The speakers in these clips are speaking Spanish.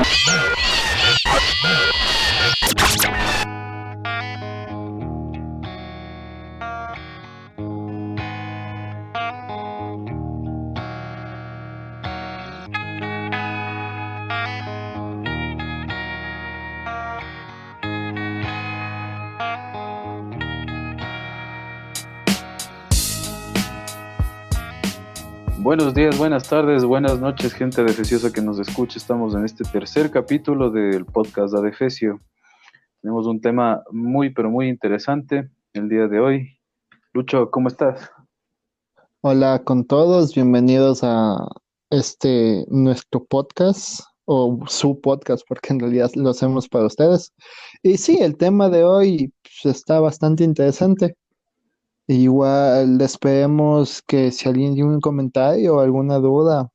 Oh, my God. Buenos días, buenas tardes, buenas noches, gente de que nos escucha. Estamos en este tercer capítulo del podcast de Adefesio. Tenemos un tema muy, pero muy interesante el día de hoy. Lucho, ¿cómo estás? Hola con todos, bienvenidos a este nuestro podcast o su podcast, porque en realidad lo hacemos para ustedes. Y sí, el tema de hoy pues, está bastante interesante. Igual esperemos que si alguien tiene un comentario o alguna duda,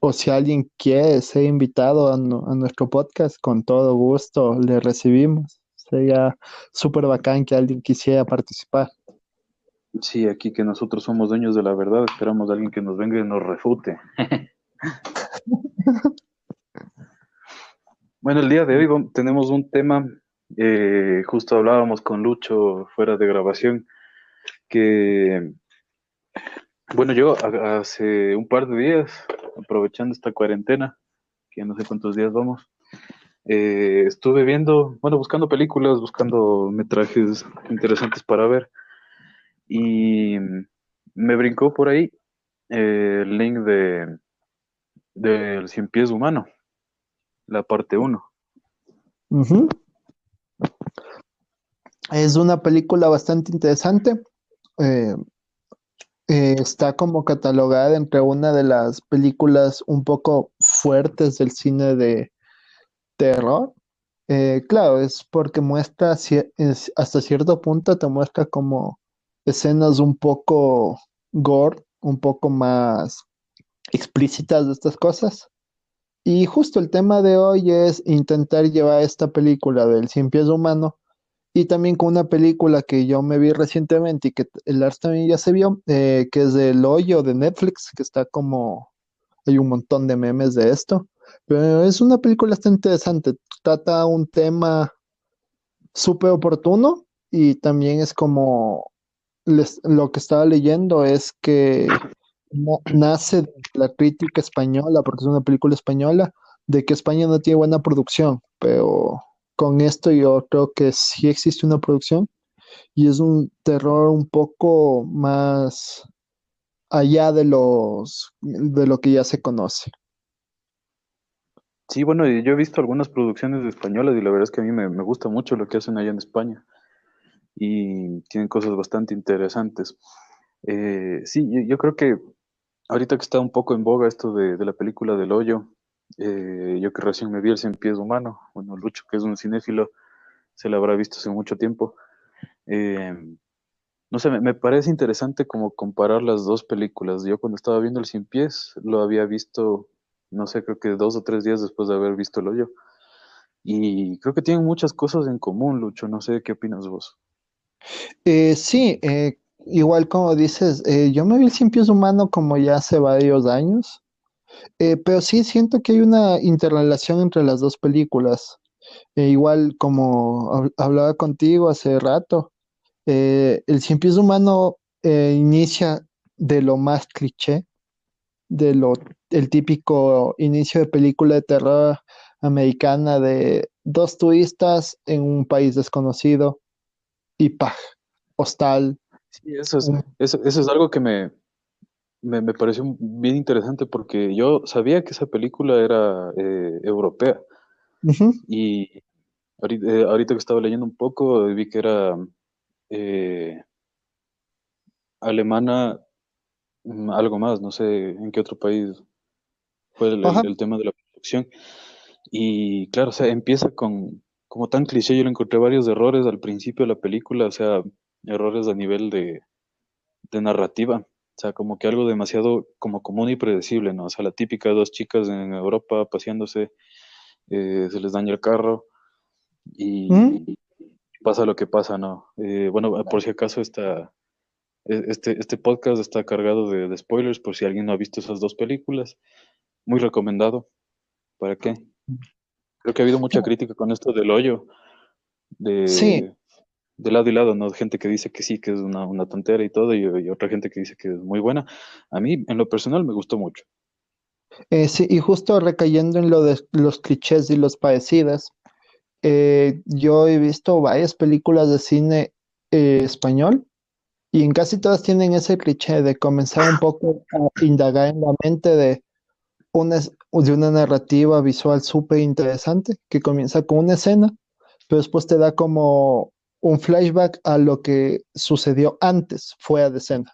o si alguien quiere ser invitado a, nuestro podcast, con todo gusto le recibimos. Sería súper bacán que alguien quisiera participar. Sí, aquí que nosotros somos dueños de la verdad, esperamos a alguien que nos venga y nos refute. bueno, el día de hoy tenemos un tema, eh, justo hablábamos con Lucho fuera de grabación, que, bueno, yo hace un par de días, aprovechando esta cuarentena, que no sé cuántos días vamos, eh, estuve viendo, bueno, buscando películas, buscando metrajes interesantes para ver, y me brincó por ahí el link de del Cien Pies Humano, la parte 1. Es una película bastante interesante. Eh, eh, está como catalogada entre una de las películas un poco fuertes del cine de terror. Eh, claro, es porque muestra hasta cierto punto te muestra como escenas un poco gore, un poco más explícitas de estas cosas. Y justo el tema de hoy es intentar llevar esta película del cien pies humano y también con una película que yo me vi recientemente y que el Lars también ya se vio, eh, que es El Hoyo de Netflix, que está como, hay un montón de memes de esto, pero es una película bastante interesante, trata un tema súper oportuno y también es como, lo que estaba leyendo es que nace de la crítica española, porque es una película española, de que España no tiene buena producción, pero con esto yo creo que sí existe una producción y es un terror un poco más allá de los de lo que ya se conoce. Sí, bueno, yo he visto algunas producciones españolas y la verdad es que a mí me, gusta mucho lo que hacen allá en España y tienen cosas bastante interesantes. Eh, sí, yo, creo que ahorita que está un poco en boga esto de, de la película del hoyo, eh, yo que recién me vi el Cien Pies Humano, bueno, Lucho, que es un cinéfilo, se lo habrá visto hace mucho tiempo. Eh, no sé, me, parece interesante como comparar las dos películas. Yo cuando estaba viendo el Cien Pies lo había visto, no sé, creo que dos o tres días después de haber visto el hoyo. Y creo que tienen muchas cosas en común, Lucho. No sé qué opinas vos. Eh, sí, igual como dices, yo me vi el Cien Pies Humano como ya hace varios años. Eh, pero sí siento que hay una interrelación entre las dos películas. Eh, igual como hablaba contigo hace rato, eh, el cien pies humano inicia de lo más cliché, de lo el típico inicio de película de terror americana de dos turistas en un país desconocido y ¡pah! hostal. Sí, eso es, eso es algo que me, me, me, pareció bien interesante porque yo sabía que esa película era eh, europea. Y eh, ahorita, que estaba leyendo un poco, vi que era eh, alemana, mm, algo más, no sé en qué otro país fue el, el, tema de la producción. Y claro, o sea, empieza con, como tan cliché, yo le encontré varios errores al principio de la película, o sea, errores a nivel de, de narrativa. O sea, como que algo demasiado como común y predecible, ¿no? O sea, la típica dos chicas en Europa paseándose, eh, se les daña el carro y, ¿Mm? pasa lo que pasa, ¿no? Eh, bueno, por si acaso está, e, este, este podcast está cargado de, spoilers por si alguien no ha visto esas dos películas. Muy recomendado. ¿Para qué? Creo que ha habido mucha crítica con esto del hoyo, de, Sí, de lado y lado, ¿no? Gente que dice que sí, que es una, una tontera y todo, y, otra gente que dice que es muy buena. A mí, en lo personal, me gustó mucho. eh, sí, y justo recayendo en lo de los clichés y los parecidas, eh, yo he visto varias películas de cine eh, español y en casi todas tienen ese cliché de comenzar un poco a indagar en la mente de una, de una narrativa visual súper interesante que comienza con una escena, pero después te da como un flashback a lo que sucedió antes, fuera de escena.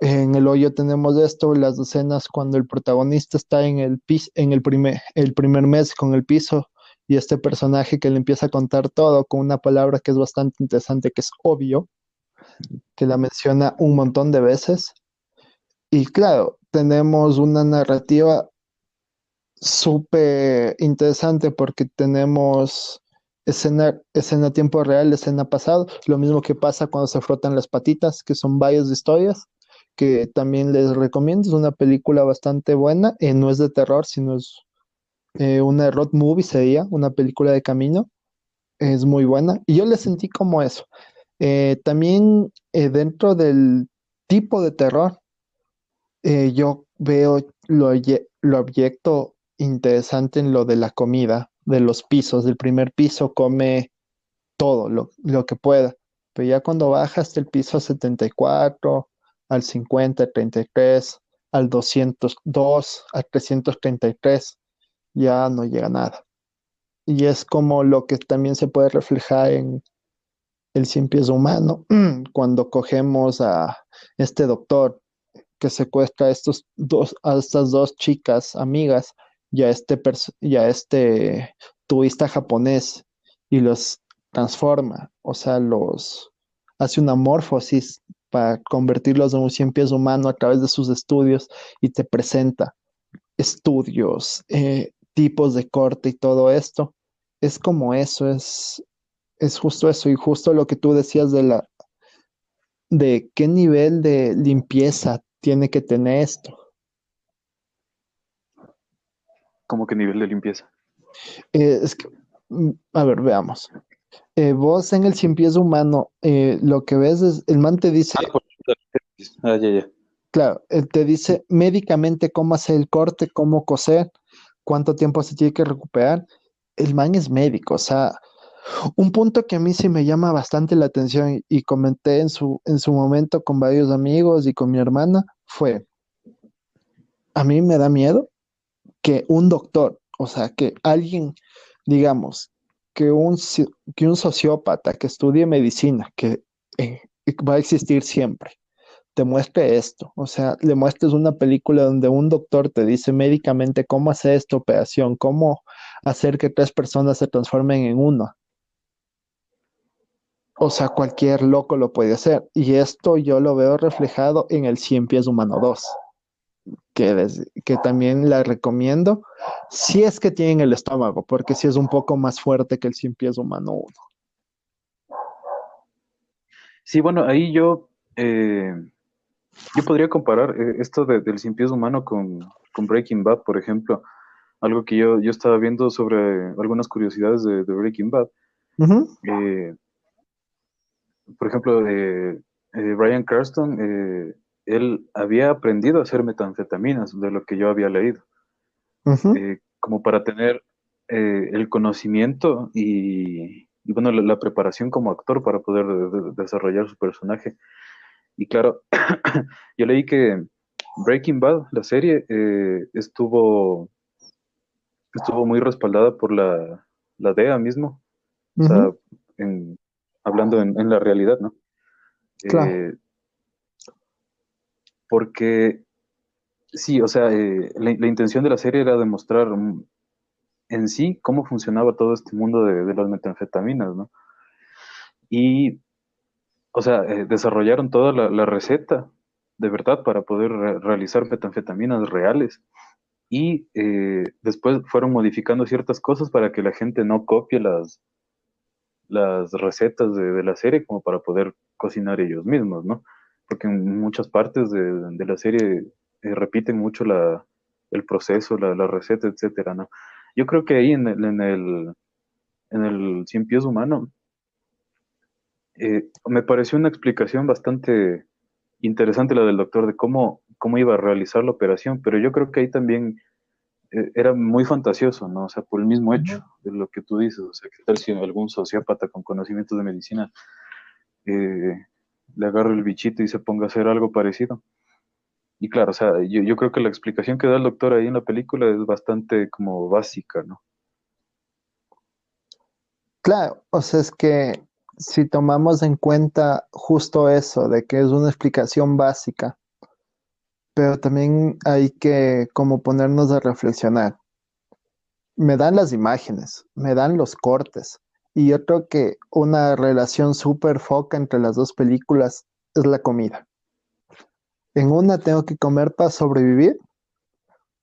En el hoyo tenemos esto, las escenas cuando el protagonista está en el pis, en el primer, el primer mes con el piso y este personaje que le empieza a contar todo con una palabra que es bastante interesante, que es obvio, que la menciona un montón de veces. Y claro, tenemos una narrativa súper interesante porque tenemos escena, escena tiempo real, escena pasado, lo mismo que pasa cuando se frotan las patitas, que son varias historias, que también les recomiendo, es una película bastante buena, eh, no es de terror, sino es eh, una road movie, sería una película de camino, es muy buena, y yo le sentí como eso. Eh, también eh, dentro del tipo de terror, yo veo lo, lo objeto interesante en lo de la comida, de los pisos. Del primer piso come todo lo, lo que pueda, pero ya cuando baja hasta el piso 74, al 50, 33, al 202, al 333, ya no llega nada. Y es como lo que también se puede reflejar en el cien pies humano, cuando cogemos a este doctor que secuestra a, estos dos, a estas dos chicas amigas y a este, y a este japonés y los transforma, o sea, los hace una morfosis para convertirlos en un cien pies humano a través de sus estudios y te presenta estudios, eh, tipos de corte y todo esto. Es como eso, es, es justo eso y justo lo que tú decías de la de qué nivel de limpieza tiene que tener esto. Como que nivel de limpieza. Eh, es que, mm, a ver, veamos. Eh, vos en el cien pies humano, eh, lo que ves es, el man te dice, Ah, por Ah, ya, ya. claro, él te dice médicamente cómo hacer el corte, cómo coser, cuánto tiempo se tiene que recuperar. El man es médico, o sea, un punto que a mí sí me llama bastante la atención y comenté en su, en su momento con varios amigos y con mi hermana fue, a mí me da miedo que un doctor, o sea, que alguien, digamos, que un, que un sociópata que estudie medicina, que eh, va a existir siempre, te muestre esto, o sea, le muestres una película donde un doctor te dice médicamente cómo hacer esta operación, cómo hacer que tres personas se transformen en uno. O sea, cualquier loco lo puede hacer. Y esto yo lo veo reflejado en el Cien Pies Humano 2, que, des- que también la recomiendo, si es que tienen el estómago, porque sí es un poco más fuerte que el Cien Pies Humano 1. Sí, bueno, ahí yo, eh, yo podría comparar eh, esto de- del cien pies humano con, con Breaking Bad, por ejemplo. Algo que yo, yo estaba viendo sobre algunas curiosidades de, de Breaking Bad. Eh, por ejemplo, eh, Bryan Cranston, eh, él había aprendido a hacer metanfetaminas, de lo que yo había leído, eh, como para tener eh, el conocimiento y, y, bueno, la, la preparación como actor para poder de- de- desarrollar su personaje. Y claro, yo leí que Breaking Bad, la serie, eh, estuvo, estuvo muy respaldada por la, la DEA mismo, o sea, ujú, en- hablando en, en la realidad, ¿no? claro. Porque sí, o sea, eh, la, intención de la serie era demostrar en sí cómo funcionaba todo este mundo de, las metanfetaminas, ¿no? Y, o sea, eh, desarrollaron toda la, receta de verdad para poder re- realizar metanfetaminas reales. Y eh, después fueron modificando ciertas cosas para que la gente no copie las, las recetas de, de la serie como para poder cocinar ellos mismos, ¿no? Porque en muchas partes de, de la serie eh, repiten mucho la, el proceso, la, la receta, etcétera, ¿no? Yo creo que ahí en el, en el, en el cien pies humano eh, me pareció una explicación bastante interesante la del doctor de cómo, cómo iba a realizar la operación, pero yo creo que ahí también eh, era muy fantasioso, ¿no? O sea, por el mismo hecho de lo que tú dices, o sea, que tal si algún sociópata con conocimientos de medicina eh, le agarra el bichito y se ponga a hacer algo parecido. Y claro, o sea, yo, yo creo que la explicación que da el doctor ahí en la película es bastante como básica, ¿no? Claro, o sea, es que si tomamos en cuenta justo eso, de que es una explicación básica, pero también hay que como ponernos a reflexionar. Me dan las imágenes, me dan los cortes, y yo creo que una relación súper foca entre las dos películas es la comida. En una tengo que comer para sobrevivir,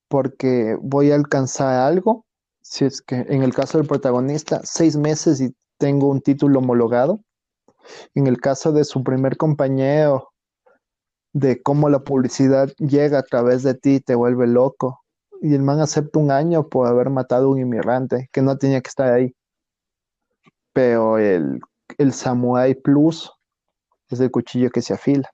porque voy a alcanzar algo, si es que en el caso del protagonista, seis meses y tengo un título homologado. En el caso de su primer compañero, de cómo la publicidad llega a través de ti y te vuelve loco. Y el man acepta un año por haber matado a un inmigrante que no tenía que estar ahí. Pero el, el Samurai Plus es el cuchillo que se afila.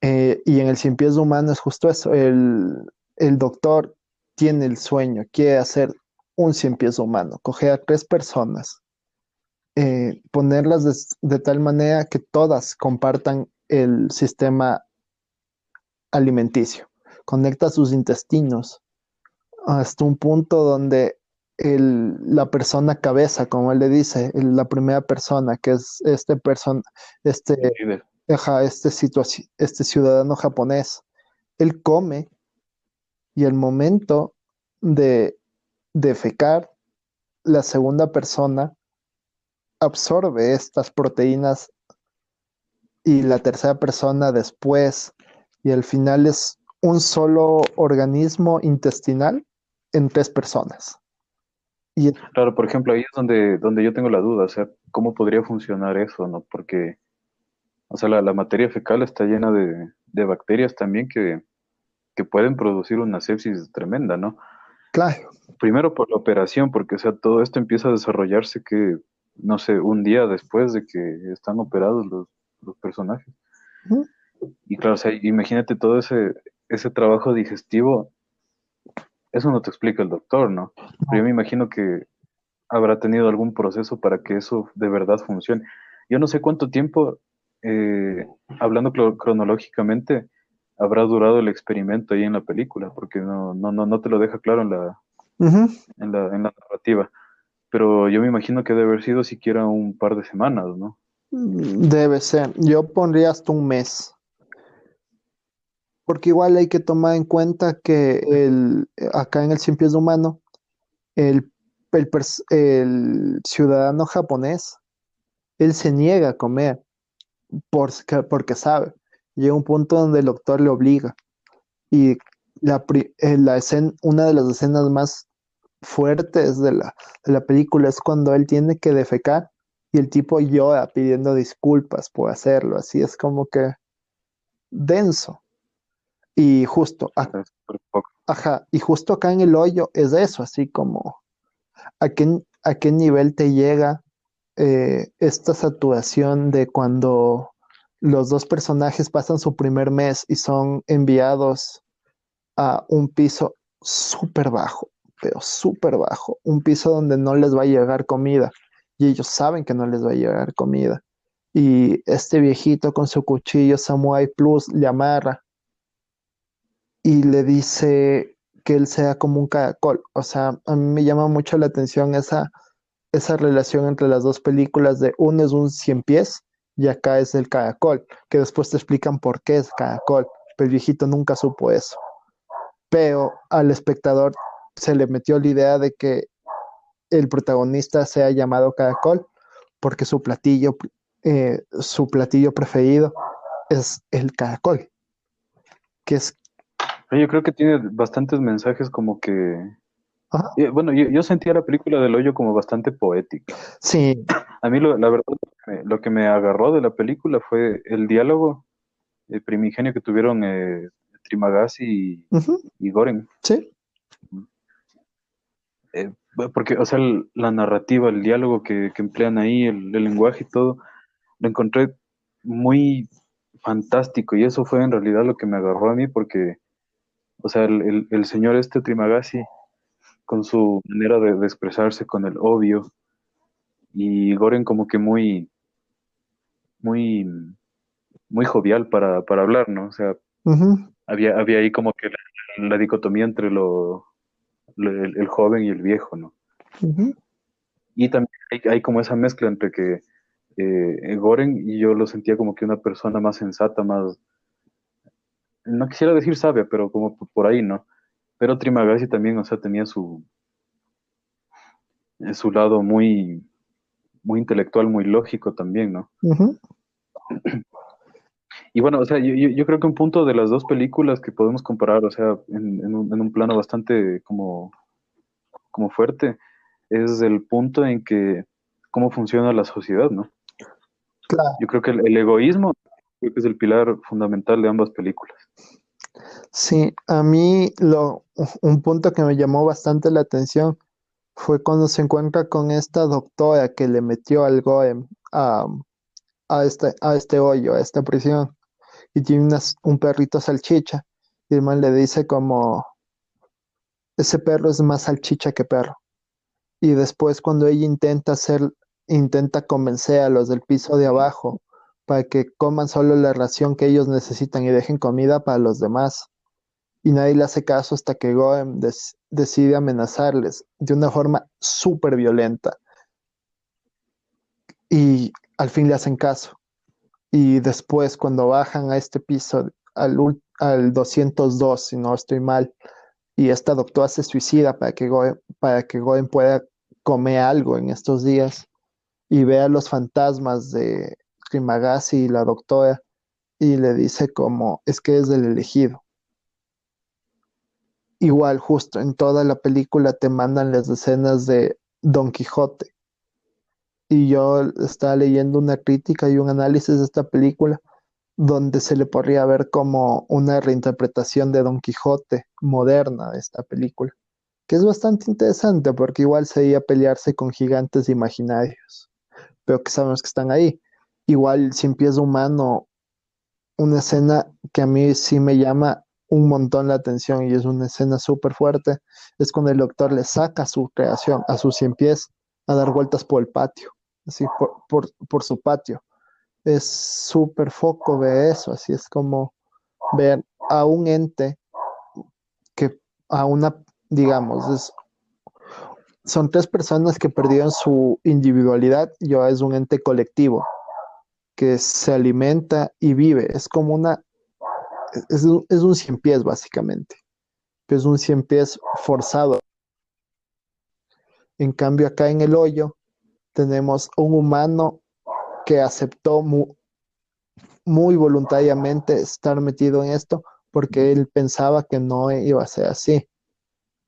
Eh, y en el cien pies humano es justo eso. El, el doctor tiene el sueño, quiere hacer un cien pies humano, coger a tres personas, eh, ponerlas de, de, tal manera que todas compartan el sistema alimenticio, conecta sus intestinos hasta un punto donde el, la persona cabeza, como él le dice, el, la primera persona, que es este persona, este, este, este ciudadano japonés, él come y el momento de defecar, la segunda persona absorbe estas proteínas y la tercera persona después, y al final es un solo organismo intestinal en tres personas. Y claro, por ejemplo, ahí es donde, donde yo tengo la duda, o sea, ¿cómo podría funcionar eso, no? Porque, o sea, la, materia fecal está llena de, de bacterias también que, que, pueden producir una sepsis tremenda, ¿no? Claro. Primero por la operación, porque, o sea, todo esto empieza a desarrollarse que, no sé, un día después de que están operados los, los personajes. Y claro, o sea, imagínate todo ese, ese trabajo digestivo, eso no te explica el doctor, ¿no? Pero yo me imagino que habrá tenido algún proceso para que eso de verdad funcione. Yo no sé cuánto tiempo, eh, hablando cronológicamente, habrá durado el experimento ahí en la película, porque no, no, no, no te lo deja claro en la, en la, en la narrativa. Pero yo me imagino que debe haber sido siquiera un par de semanas, ¿no? Debe ser. Yo pondría hasta un mes. Porque igual hay que tomar en cuenta que el, acá en el Cien Pies Humano, el, el, el, ciudadano japonés, él se niega a comer porque, porque sabe. Llega un punto donde el doctor le obliga. Y la, eh, la escena, una de las escenas más fuertes de la, de la película es cuando él tiene que defecar y el tipo llora pidiendo disculpas por hacerlo, así es como que denso. Y justo, acá, ajá, y justo acá en el hoyo es eso, así como a qué, a qué nivel te llega eh, esta saturación de cuando los dos personajes pasan su primer mes y son enviados a un piso súper bajo, pero súper bajo, un piso donde no les va a llegar comida y ellos saben que no les va a llegar comida. Y este viejito con su cuchillo Samurai Plus le amarra y le dice que él sea como un caracol. O sea, a mí me llama mucho la atención esa, esa relación entre las dos películas de uno es un cien pies y acá es el caracol, que después te explican por qué es caracol, pero el viejito nunca supo eso. Pero al espectador se le metió la idea de que el protagonista sea llamado Caracol porque su platillo, eh, su platillo preferido es el caracol, que es... Yo creo que tiene bastantes mensajes como que... Bueno, yo, sentía la película del hoyo como bastante poética. Sí. A mí la verdad lo que me agarró de la película fue el diálogo el primigenio que tuvieron eh, Trimagasi y, y Goren. Sí. porque, o sea, la narrativa, el diálogo que, emplean ahí, el, lenguaje y todo, lo encontré muy fantástico y eso fue en realidad lo que me agarró a mí porque, o sea, el, el, señor este Trimagasi, con su manera de, expresarse, con el obvio, y Goren como que muy, muy, muy jovial para, para hablar, ¿no? O sea, había, había ahí como que la dicotomía entre lo, el, joven y el viejo, ¿no? Y también hay, como esa mezcla entre que eh, Goren y yo lo sentía como que una persona más sensata, más, no quisiera decir sabia, pero como por ahí, ¿no? Pero Trimagasi también, o sea, tenía su, su lado muy, muy intelectual, muy lógico también, ¿no? Y bueno, o sea, yo, yo, creo que un punto de las dos películas que podemos comparar, o sea, en, un, plano bastante como, como fuerte, es el punto en que cómo funciona la sociedad, ¿no? Claro. Yo creo que el, egoísmo creo que es el pilar fundamental de ambas películas. Sí, a mí lo, un punto que me llamó bastante la atención fue cuando se encuentra con esta doctora que le metió al Goem a, a, este, a este hoyo, a esta prisión y tiene un perrito salchicha. Y el man le dice como, ese perro es más salchicha que perro. Y después cuando ella intenta hacer, intenta convencer a los del piso de abajo para que coman solo la ración que ellos necesitan y dejen comida para los demás. Y nadie le hace caso hasta que Goem decide amenazarles de una forma súper violenta. Y al fin le hacen caso y después cuando bajan a este piso, al, al 202, si no estoy mal, y esta doctora se suicida para que Goen, para que Goen pueda comer algo en estos días y vea los fantasmas de Rimagasi y la doctora y le dice como es que es del elegido. Igual justo en toda la película te mandan las escenas de Don Quijote y yo estaba leyendo una crítica y un análisis de esta película donde se le podría ver como una reinterpretación de Don Quijote moderna de esta película, que es bastante interesante porque igual se iba a pelearse con gigantes imaginarios, pero que sabemos que están ahí. Igual sin pies humano, una escena que a mí sí me llama un montón la atención y es una escena súper fuerte, es cuando el doctor le saca su creación a sus cien pies a dar vueltas por el patio así por, por, su patio. Es súper foco de eso, así es como ver a un ente que a una, digamos, son tres personas que perdieron su individualidad y es un ente colectivo que se alimenta y vive. Es como una, es, es un cien pies básicamente, es un cien pies forzado. En cambio acá en el hoyo tenemos un humano que aceptó muy, voluntariamente estar metido en esto porque él pensaba que no iba a ser así.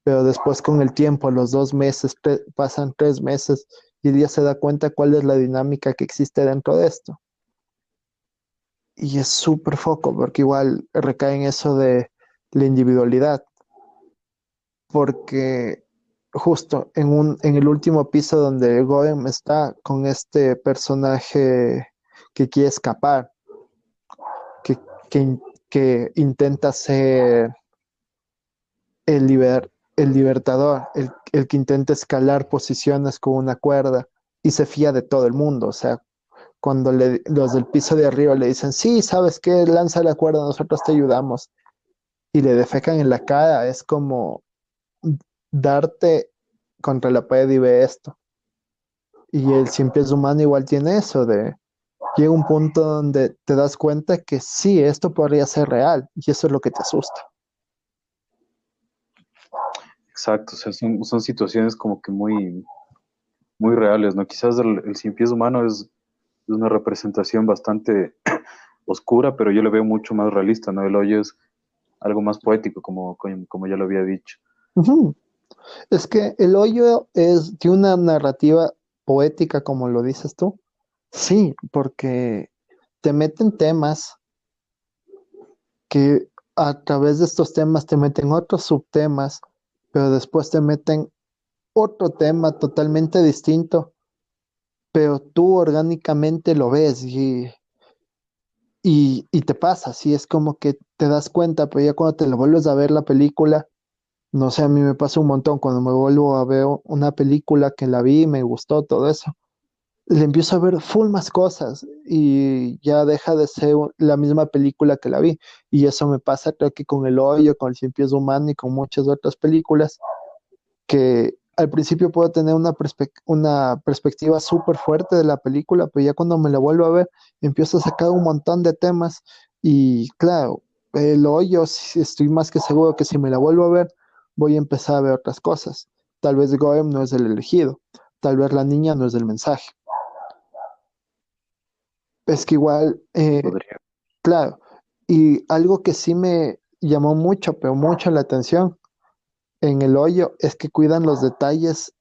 Pero después con el tiempo, los dos meses, pasan tres meses y él ya se da cuenta cuál es la dinámica que existe dentro de esto. Y es súper foco porque igual recae en eso de la individualidad. Porque justo en, un, en el último piso donde Goem está con este personaje que quiere escapar, que, que, intenta ser el, el libertador, el, el, que intenta escalar posiciones con una cuerda y se fía de todo el mundo. O sea, cuando le, los del piso de arriba le dicen, sí, sabes qué, lanza la cuerda, nosotros te ayudamos, y le defecan en la cara, es como darte contra la pared y ve esto. Y el es humano igual tiene eso de llega un punto donde te das cuenta que sí, esto podría ser real y eso es lo que te asusta. Exacto, o sea, son, situaciones como que muy, muy reales, ¿no? Quizás el, el cien pies humano es, una representación bastante oscura, pero yo lo veo mucho más realista, ¿no? El hoyo es algo más poético, como, como ya lo había dicho. Es que el hoyo es de una narrativa poética, como lo dices tú. Sí, porque te meten temas que a través de estos temas te meten otros subtemas, pero después te meten otro tema totalmente distinto, pero tú orgánicamente lo ves y, y, y te pasa, así es como que te das cuenta, pero ya cuando te lo vuelves a ver la película, no sé, a mí me pasa un montón cuando me vuelvo a ver una película que la vi y me gustó todo eso. Le empiezo a ver full más cosas y ya deja de ser la misma película que la vi. Y eso me pasa creo que con El Hoyo, con El Cien Pies Humano y con muchas otras películas que al principio puedo tener una, una perspectiva súper fuerte de la película, pero ya cuando me la vuelvo a ver empiezo a sacar un montón de temas y claro, El Hoyo estoy más que seguro que si me la vuelvo a ver voy a empezar a ver otras cosas. Tal vez Goem no es el elegido, tal vez la niña no es el mensaje. Es que igual, eh, claro, y algo que sí me llamó mucho, pero mucho la atención en el hoyo es que cuidan los detalles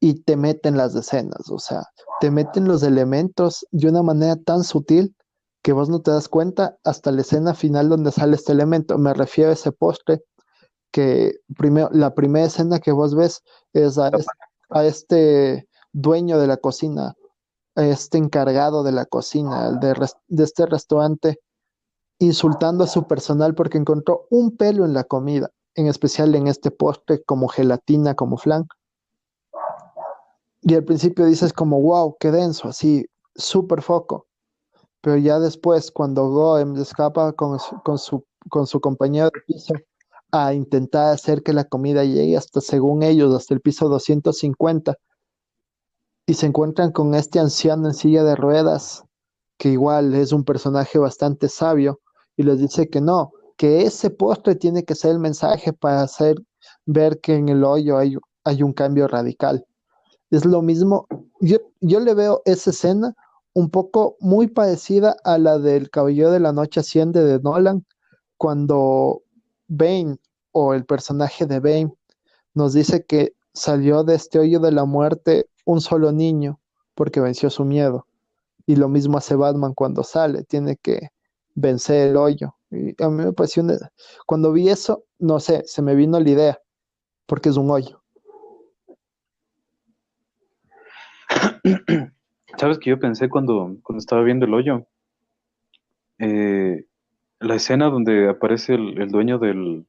y te meten las escenas, o sea, te meten los elementos de una manera tan sutil que vos no te das cuenta hasta la escena final donde sale este elemento. Me refiero a ese postre que primero, la primera escena que vos ves es a, este dueño de la cocina, a este encargado de la cocina, de este restaurante, insultando a su personal porque encontró un pelo en la comida, en especial en este postre como gelatina, como flan. Y al principio dices como, wow, qué denso, así, súper foco. Pero ya después, cuando Goem escapa con con su, con su compañero de piso a intentar hacer que la comida llegue hasta, según ellos, hasta el piso 250. Y se encuentran con este anciano en silla de ruedas, que igual es un personaje bastante sabio, y les dice que no, que ese postre tiene que ser el mensaje para hacer ver que en el hoyo hay, un cambio radical. Es lo mismo, yo, yo le veo esa escena un poco muy parecida a la del Caballero de la Noche Asciende de Nolan, cuando Bane o el personaje de Bane nos dice que salió de este hoyo de la muerte un solo niño porque venció su miedo. Y lo mismo hace Batman cuando sale, tiene que vencer el hoyo. A mí me pareció, cuando vi eso, no sé, se me vino la idea, porque es un hoyo. ¿Sabes que yo pensé cuando, cuando estaba viendo el hoyo? Eh, la escena donde aparece el, dueño del,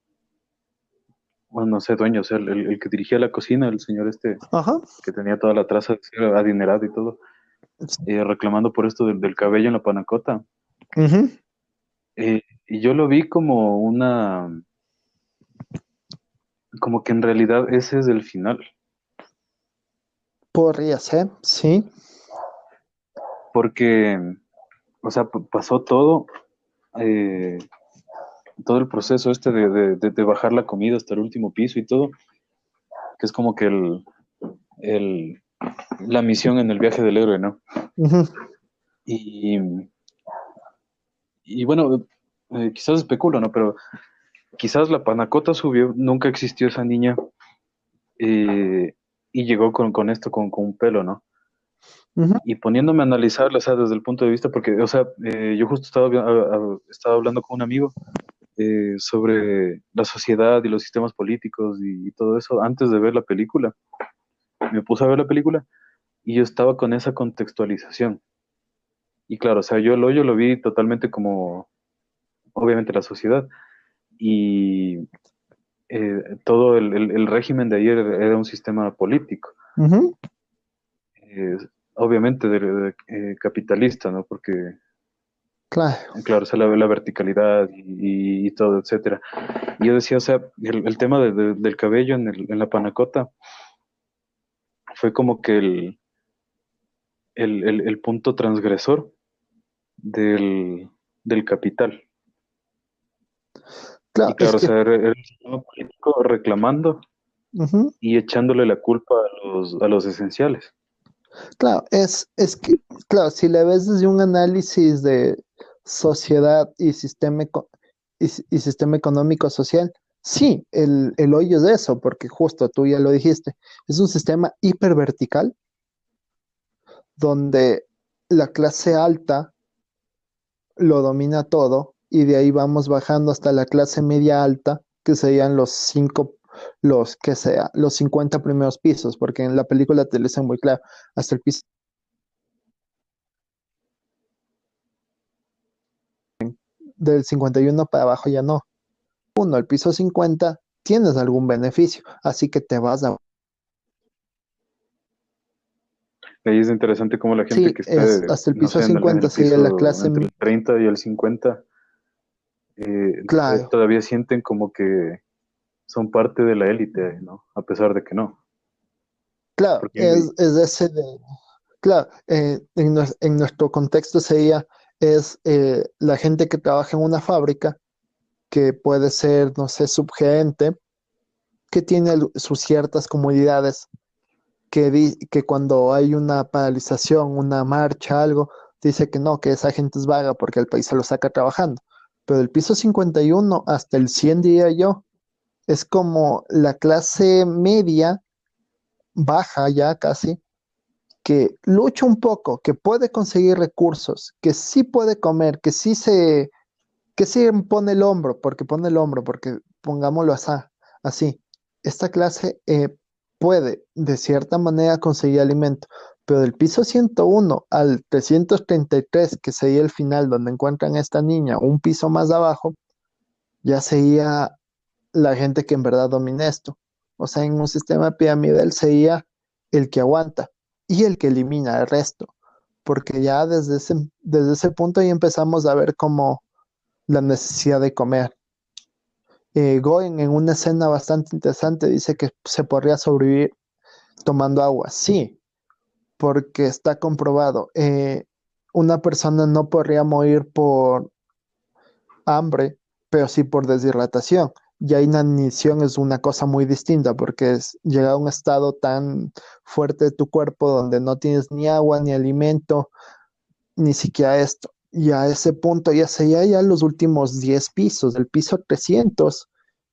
bueno, no sé, dueño, o sea, el, que dirigía la cocina, el señor este, que tenía toda la traza adinerado y todo, eh, reclamando por esto del, cabello en la panacota. Eh, y yo lo vi como una, como que en realidad ese es el final. Podría ser, sí. Porque, o sea, pasó todo eh, todo el proceso este de, bajar la comida hasta el último piso y todo, que es como que el, el la misión en el viaje del héroe, ¿no? y, y bueno, eh, quizás especulo, ¿no? Pero quizás la panacota subió, nunca existió esa niña eh, y llegó con, con esto, con, con, un pelo, ¿no? Y poniéndome a analizarlo, o sea, desde el punto de vista, porque, o sea, eh, yo justo estaba, estaba hablando con un amigo eh, sobre la sociedad y los sistemas políticos y, todo eso antes de ver la película. Me puse a ver la película y yo estaba con esa contextualización. Y claro, o sea, yo el hoyo lo vi totalmente como, obviamente, la sociedad. Y eh, todo el, régimen de ayer era un sistema político obviamente de, eh, capitalista, ¿no? Porque, claro, claro se la, la verticalidad y, todo, etcétera. Yo decía, o sea, el, tema del cabello en, en, la panacota fue como que el, el, punto transgresor del, capital. Claro, claro o sea, era, el sistema político reclamando y echándole la culpa a los, a los esenciales. Claro, es, es que, claro, si le ves desde un análisis de sociedad y sistema, y, sistema económico social, sí, el, el, hoyo es eso, porque justo tú ya lo dijiste, es un sistema hipervertical donde la clase alta lo domina todo y de ahí vamos bajando hasta la clase media alta, que serían los cinco los que sea, los 50 primeros pisos, porque en la película te lo dicen muy claro, hasta el piso del 51 para abajo ya no. Uno, el piso 50 tienes algún beneficio, así que te vas a Ahí es interesante cómo la gente que está hasta el piso 50 sigue la clase entre el 30 y el 50 eh, todavía sienten como que son parte de la élite, ¿no? A pesar de que no. Claro, es, es, ese de, claro, eh, en, en, nuestro contexto sería, es eh, la gente que trabaja en una fábrica, que puede ser, no sé, subgerente, que tiene sus ciertas comodidades, que, que cuando hay una paralización, una marcha, algo, dice que no, que esa gente es vaga porque el país se lo saca trabajando. Pero del piso 51 hasta el 100, diría yo, es como la clase media, baja ya casi, que lucha un poco, que puede conseguir recursos, que sí puede comer, que sí se, que sí pone el hombro, porque pone el hombro, porque pongámoslo así. Esta clase eh, puede de cierta manera conseguir alimento, pero del piso 101 al 333, que sería el final donde encuentran a esta niña, un piso más abajo, ya sería la gente que en verdad domina esto. O sea, en un sistema piramidal sería el que aguanta y el que elimina el resto, porque ya desde ese, desde ese punto ya empezamos a ver como la necesidad de comer, eh, Goen en una escena bastante interesante dice que se podría sobrevivir tomando agua. Sí, porque está comprobado. Eh, una persona no podría morir por hambre, pero sí por deshidratación. Ya inanición es una cosa muy distinta porque es llegar a un estado tan fuerte de tu cuerpo donde no tienes ni agua, ni alimento, ni siquiera esto y a ese punto ya sería ya los últimos 10 pisos, el piso 300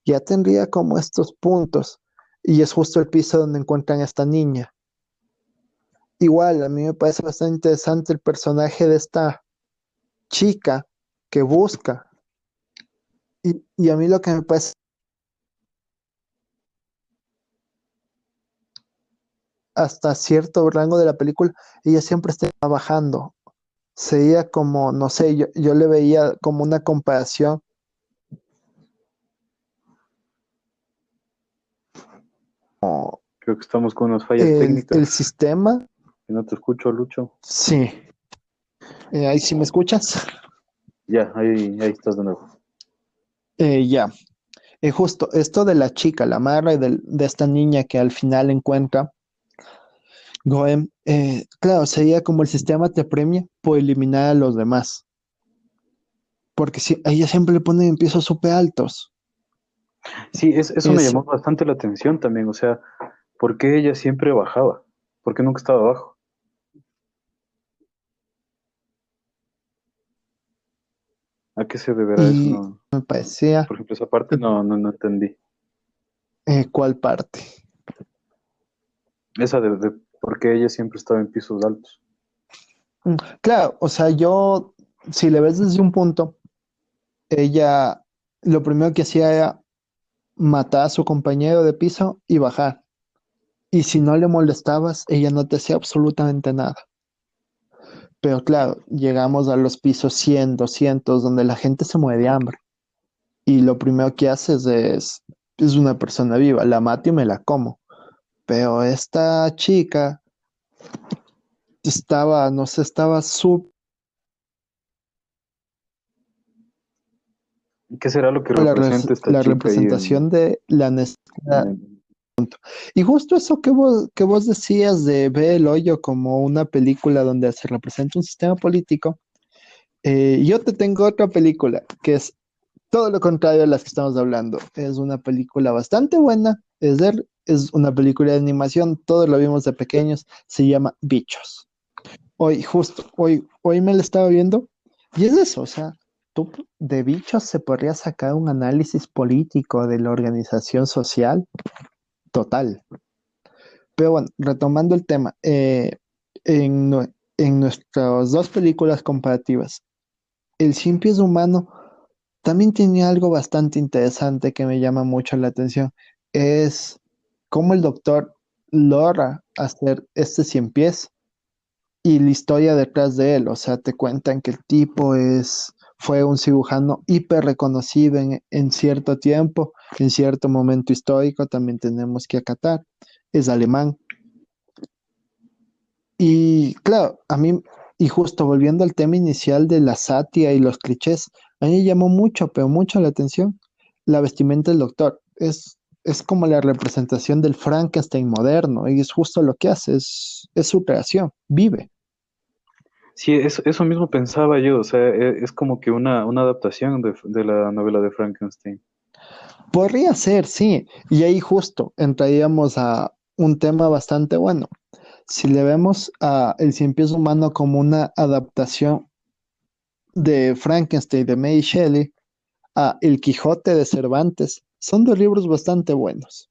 ya tendría como estos puntos y es justo el piso donde encuentran a esta niña. Igual, a mí me parece bastante interesante el personaje de esta chica que busca. Y, y a mí lo que me parece hasta cierto rango de la película, ella siempre está bajando, sería como, no sé, yo, yo le veía como una comparación. Creo que estamos con unas fallas el, técnicas. El sistema. No te escucho, Lucho. Sí. Eh, ahí sí me escuchas. Ya, ahí, ahí estás de nuevo. Eh, ya. Eh, justo, esto de la chica, la madre de, de esta niña que al final encuentra, Goem, eh, claro, sería como el sistema te premia por eliminar a los demás. Porque si, ella siempre le ponen en pisos súper altos. Sí, es, eso me llamó bastante la atención también. O sea, ¿por qué ella siempre bajaba? ¿Por qué nunca estaba abajo? ¿A qué se deberá eso? Me parecía. Por ejemplo, esa parte no, no, no entendí. Eh, ¿Cuál parte? Esa de, de porque ella siempre estaba en pisos altos. Mm, claro, o sea, yo, si le ves desde un punto, ella lo primero que hacía era matar a su compañero de piso y bajar. Y si no le molestabas, ella no te hacía absolutamente nada. Pero claro, llegamos a los pisos 100, 200, donde la gente se muere de hambre. Y lo primero que haces es, es una persona viva, la mato y me la como. Pero esta chica estaba, no sé, estaba súper... ¿Qué será lo que representa esta la representación de la necesidad. Y justo eso que vos, que vos decías de ver el hoyo como una película donde se representa un sistema político, eh, yo te tengo otra película que es todo lo contrario a las que estamos hablando. Es una película bastante buena, es de, es una película de animación, todos lo vimos de pequeños, se llama Bichos. Hoy, justo, hoy, hoy me la estaba viendo y es eso, o sea, tú de Bichos se podría sacar un análisis político de la organización social total. Pero bueno, retomando el tema, eh, en, nuestras dos películas comparativas, El Cien Pies Humano también tenía algo bastante interesante que me llama mucho la atención es cómo el doctor logra hacer este cien pies y la historia detrás de él. O sea, te cuentan que el tipo es, fue un cirujano hiper reconocido en, cierto tiempo, en cierto momento histórico, también tenemos que acatar. Es alemán. Y claro, a mí, y justo volviendo al tema inicial de la satia y los clichés, a mí llamó mucho, pero mucho la atención la vestimenta del doctor. Es, es como la representación del Frankenstein moderno y es justo lo que hace, es, es su creación, vive. Sí, eso, eso mismo pensaba yo, o sea, e, es, como que una, una adaptación de, de, la novela de Frankenstein. Podría ser, sí, y ahí justo entraríamos a un tema bastante bueno. Si le vemos a El cien pies humano como una adaptación de Frankenstein de Mary Shelley a El Quijote de Cervantes, son dos libros bastante buenos.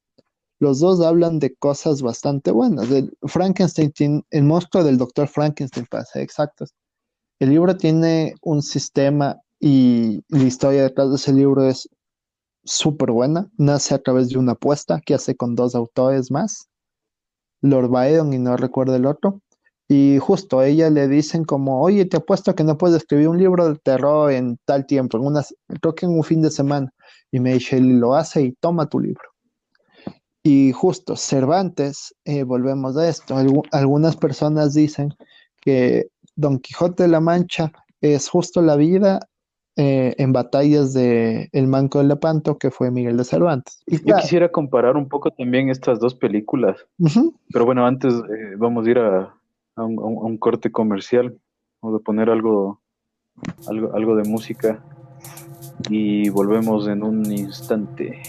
Los dos hablan de cosas bastante buenas. El Frankenstein, el monstruo del doctor Frankenstein, para ser exactos. El libro tiene un sistema y la historia detrás de ese libro es súper buena. Nace a través de una apuesta que hace con dos autores más, Lord Byron y no recuerdo el otro. Y justo ella le dicen como, oye, te apuesto que no puedes escribir un libro de terror en tal tiempo, en unas, creo que en un fin de semana. Y Mary Shelley lo hace y toma tu libro. Y justo, Cervantes, eh, volvemos a esto, algunas personas dicen que Don Quijote de la Mancha es justo la vida eh, en batallas de El Manco de Lepanto, que fue Miguel de Cervantes. Y Yo quisiera comparar un poco también estas dos películas, pero bueno, antes eh, vamos a ir a, a, un, a un, corte comercial, vamos a poner algo, algo, algo de música y volvemos en un instante.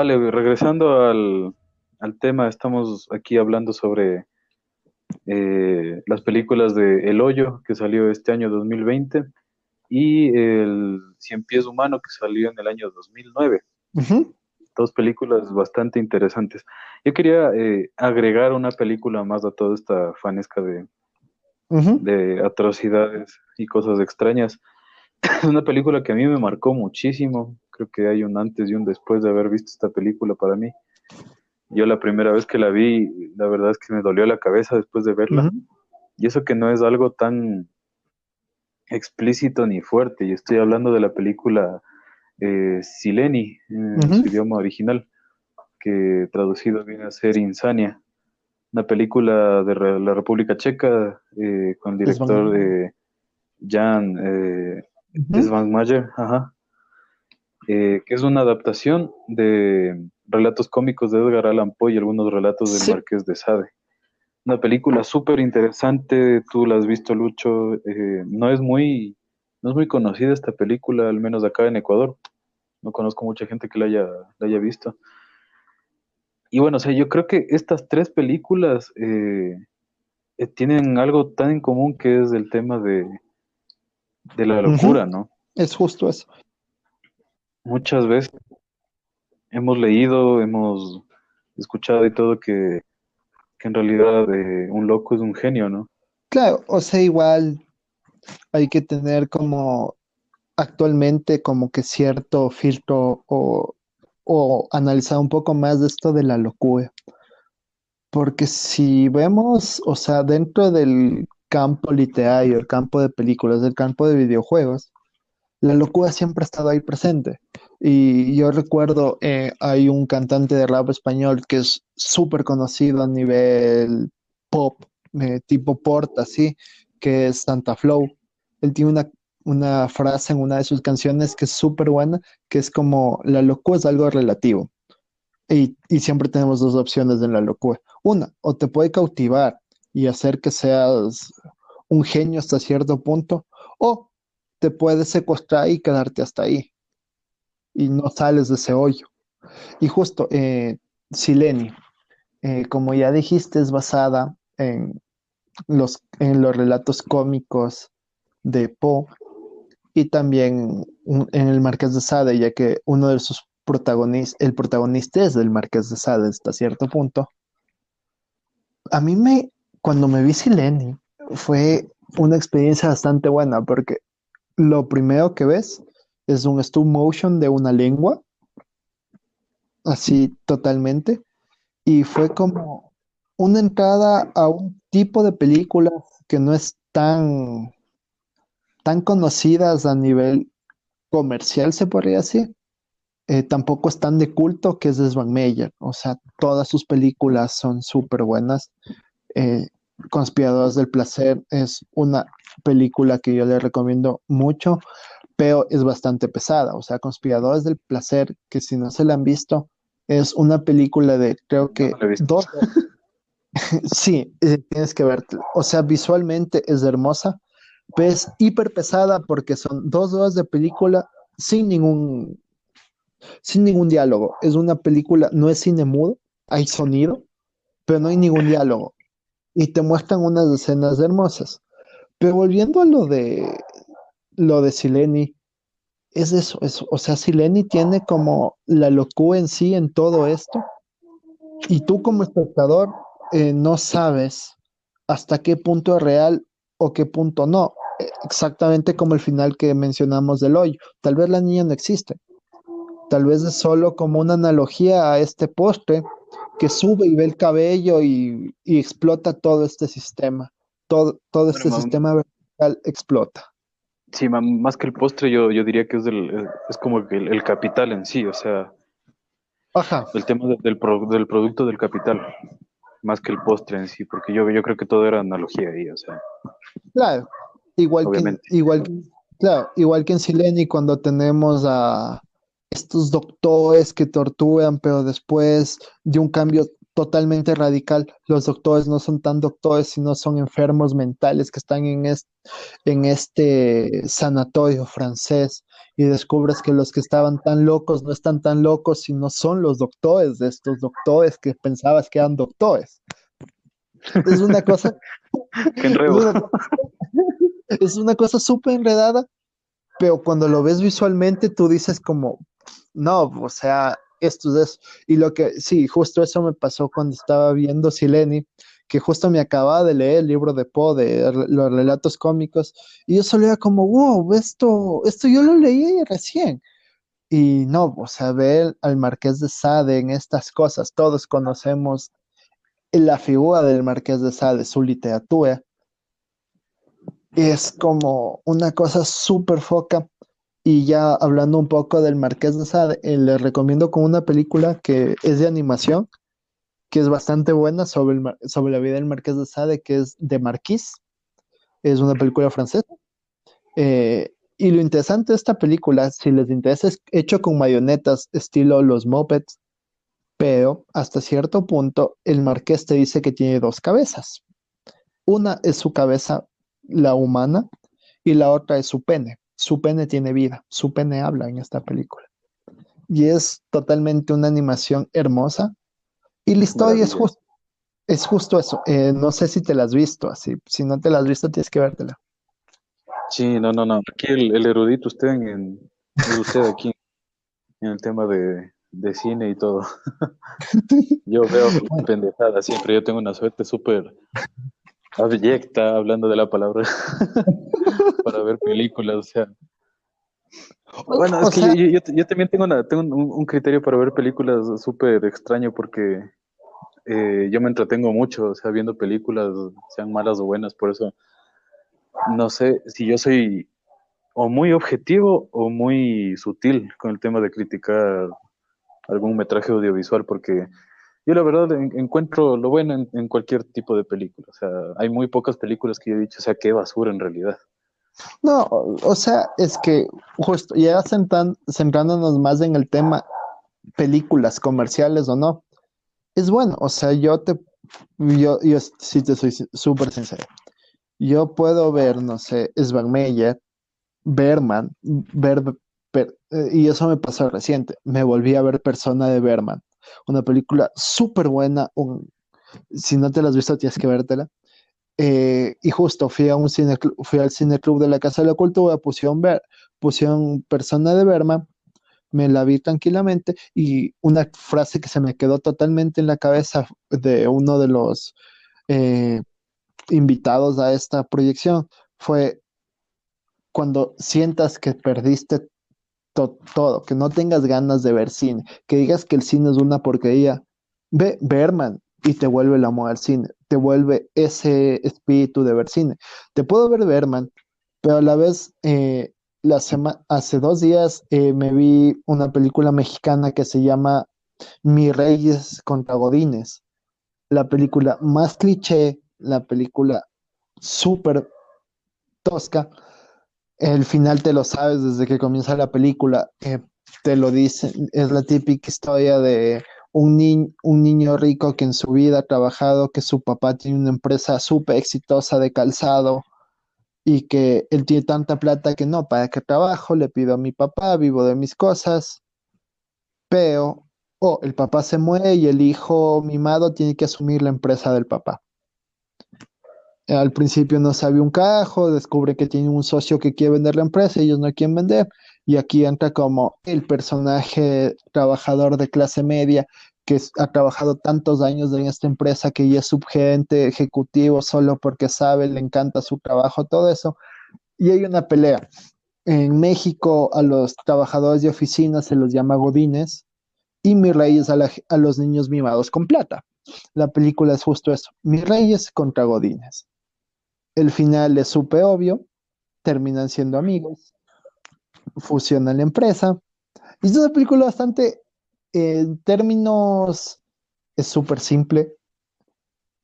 Vale, regresando al, al tema, estamos aquí hablando sobre eh, las películas de El Hoyo, que salió este año 2020, y El Cien Pies Humano, que salió en el año 2009. Dos películas bastante interesantes. Yo quería eh, agregar una película más a toda esta fanesca de, de atrocidades y cosas extrañas. Es una película que a mí me marcó muchísimo. Creo que hay un antes y un después de haber visto esta película para mí. Yo la primera vez que la vi, la verdad es que me dolió la cabeza después de verla. Y eso que no es algo tan explícito ni fuerte. Y estoy hablando de la película eh, Sileni, en su idioma original, que traducido viene a ser Insania una película de la República Checa eh, con el director de Jan eh, ajá, eh, que es una adaptación de relatos cómicos de Edgar Allan Poe y algunos relatos del Marqués de Sade. Una película súper interesante, tú la has visto, Lucho. Eh, no es muy no es muy conocida esta película, al menos acá en Ecuador. No conozco mucha gente que la haya, la haya visto. Y bueno, o sea, yo creo que estas tres películas eh, tienen algo tan en común que es el tema de, de la locura, ¿no? Es justo eso. Muchas veces hemos leído, hemos escuchado y todo que, en realidad eh, un loco es un genio, ¿no? Claro, o sea, igual hay que tener como actualmente como que cierto filtro o o analizar un poco más de esto de la locura. Porque si vemos, o sea, dentro del campo literario, el campo de películas, el campo de videojuegos, la locura siempre ha estado ahí presente. Y yo recuerdo, eh, hay un cantante de rap español que es súper conocido a nivel pop, eh, tipo port, así, que es Santa Flow. Él tiene una una frase en una de sus canciones que es súper buena, que es como la locura es algo relativo. Y, siempre tenemos dos opciones en la locura. Una, o te puede cautivar y hacer que seas un genio hasta cierto punto, o te puede secuestrar y quedarte hasta ahí. Y no sales de ese hoyo. Y justo, eh, Sileni, eh, como ya dijiste, es basada en los, en los relatos cómicos de Poe y también en el Marqués de Sade, ya que uno de sus protagonistas, el protagonista es del Marqués de Sade hasta cierto punto. A mí me, cuando me vi Sileni, fue una experiencia bastante buena, porque lo primero que ves es un stop motion de una lengua, así totalmente, y fue como una entrada a un tipo de película que no es tan tan conocidas a nivel comercial, se podría decir. Eh, tampoco están de culto, que es de Svan Meyer. O sea, todas sus películas son súper buenas. Eh, del Placer es una película que yo le recomiendo mucho, pero es bastante pesada. O sea, Conspiradores del Placer, que si no se la han visto, es una película de creo que dos. sí, eh, tienes que ver. O sea, visualmente es hermosa es hiper pesada porque son dos horas de película sin ningún, sin ningún diálogo. Es una película, no es cine mudo, hay sonido, pero no hay ningún diálogo. Y te muestran unas escenas hermosas. Pero volviendo a lo de lo de Sileni, es eso, eso. O sea, Sileni tiene como la locura en sí en todo esto. Y tú como espectador eh, no sabes hasta qué punto es real o qué punto no exactamente como el final que mencionamos del hoyo. Tal vez la niña no existe. Tal vez es solo como una analogía a este postre que sube y ve el cabello y, explota todo este sistema. Todo, todo este sistema vertical explota. Sí, más que el postre, yo, yo diría que es, es como el, capital en sí, o sea, Ajá. el tema del, del producto del capital, más que el postre en sí, porque yo, yo creo que todo era analogía ahí, o sea. Claro, Igual que, igual, claro, igual que en Sileni cuando tenemos a estos doctores que torturan, pero después de un cambio totalmente radical. Los doctores no son tan doctores, sino son enfermos mentales que están en, en este sanatorio francés y descubres que los que estaban tan locos no están tan locos, sino son los doctores de estos doctores que pensabas que eran doctores. Es una cosa... es una cosa súper enredada, pero cuando lo ves visualmente tú dices como, no, o sea, esto es eso. Y lo que, sí, justo eso me pasó cuando estaba viendo Sileni, que justo me acababa de leer el libro de Poe, de los relatos cómicos, y yo solo era como, wow, esto, esto yo lo leí recién. Y no, o sea, ver al Marqués de Sade en estas cosas, todos conocemos la figura del Marqués de Sade, su literatura, es como una cosa súper foca. Y ya hablando un poco del Marqués de Sade, eh, les recomiendo con una película que es de animación, que es bastante buena sobre, sobre la vida del Marqués de Sade, que es de Marquis. Es una película francesa. Eh, y lo interesante de esta película, si les interesa, es hecho con marionetas estilo los Muppets, pero hasta cierto punto el Marqués te dice que tiene dos cabezas. Una es su cabeza, la humana, y la otra es su pene su pene tiene vida, su pene habla en esta película. Y es totalmente una animación hermosa. Y la historia es, justo es justo eso. Eh, no sé si te la has visto, así. Si no te la has visto, tienes que vértela. Sí, no, no, no. Aquí el, erudito, usted en, usted aquí en el tema de, cine y todo. Yo veo pendejada siempre. Yo tengo una suerte súper abyecta, hablando de la palabra, para ver películas, o sea. Bueno, es que yo, también tengo, una, tengo un, criterio para ver películas súper extraño porque eh, yo me entretengo mucho, o sea, viendo películas, sean malas o buenas, por eso no sé si yo soy o muy objetivo o muy sutil con el tema de criticar algún metraje audiovisual, porque yo la verdad encuentro lo bueno en, cualquier tipo de película. O sea, hay muy pocas películas que yo he dicho, o sea, qué basura en realidad. No, o sea, es que justo ya centrándonos más en el tema películas comerciales o no, es bueno, o sea, yo te, yo, yo sí te soy súper sincero. Yo puedo ver, no sé, Meyer, Berman, ver, eh, y eso me pasó reciente, me volví a ver Persona de Berman una película súper buena. si no te la has visto, tienes que vértela. Eh, y justo fui a un cine, fui al cine club de la Casa de la Cultura, pusieron, ver, pusieron Persona de Berma, me la vi tranquilamente y una frase que se me quedó totalmente en la cabeza de uno de los eh, invitados a esta proyección fue cuando sientas que perdiste todo, que no tengas ganas de ver cine, que digas que el cine es una porquería, ve Berman y te vuelve el amor al cine, te vuelve ese espíritu de ver cine. Te puedo ver Berman, pero a la vez, eh, la hace dos días eh, me vi una película mexicana que se llama Mi Reyes contra Godines, la película más cliché, la película súper tosca, el final te lo sabes desde que comienza la película, te lo dicen, es la típica historia de un, un niño rico que en su vida ha trabajado, que su papá tiene una empresa súper exitosa de calzado y que él tiene tanta plata que no, ¿para qué trabajo? Le pido a mi papá, vivo de mis cosas, pero, oh, el papá se muere y el hijo mimado tiene que asumir la empresa del papá al principio no sabe un carajo, descubre que tiene un socio que quiere vender la empresa ellos no quieren vender. Y aquí entra como el personaje trabajador de clase media que ha trabajado tantos años en esta empresa que ya es subgerente ejecutivo solo porque sabe, le encanta su trabajo, todo eso. Y hay una pelea. En México a los trabajadores de oficina se los llama godines y mi reyes a, a los niños mimados con plata. La película es justo eso, mis reyes contra godines el final es súper obvio, terminan siendo amigos, fusionan la empresa. Y es una película bastante, en términos, es súper simple,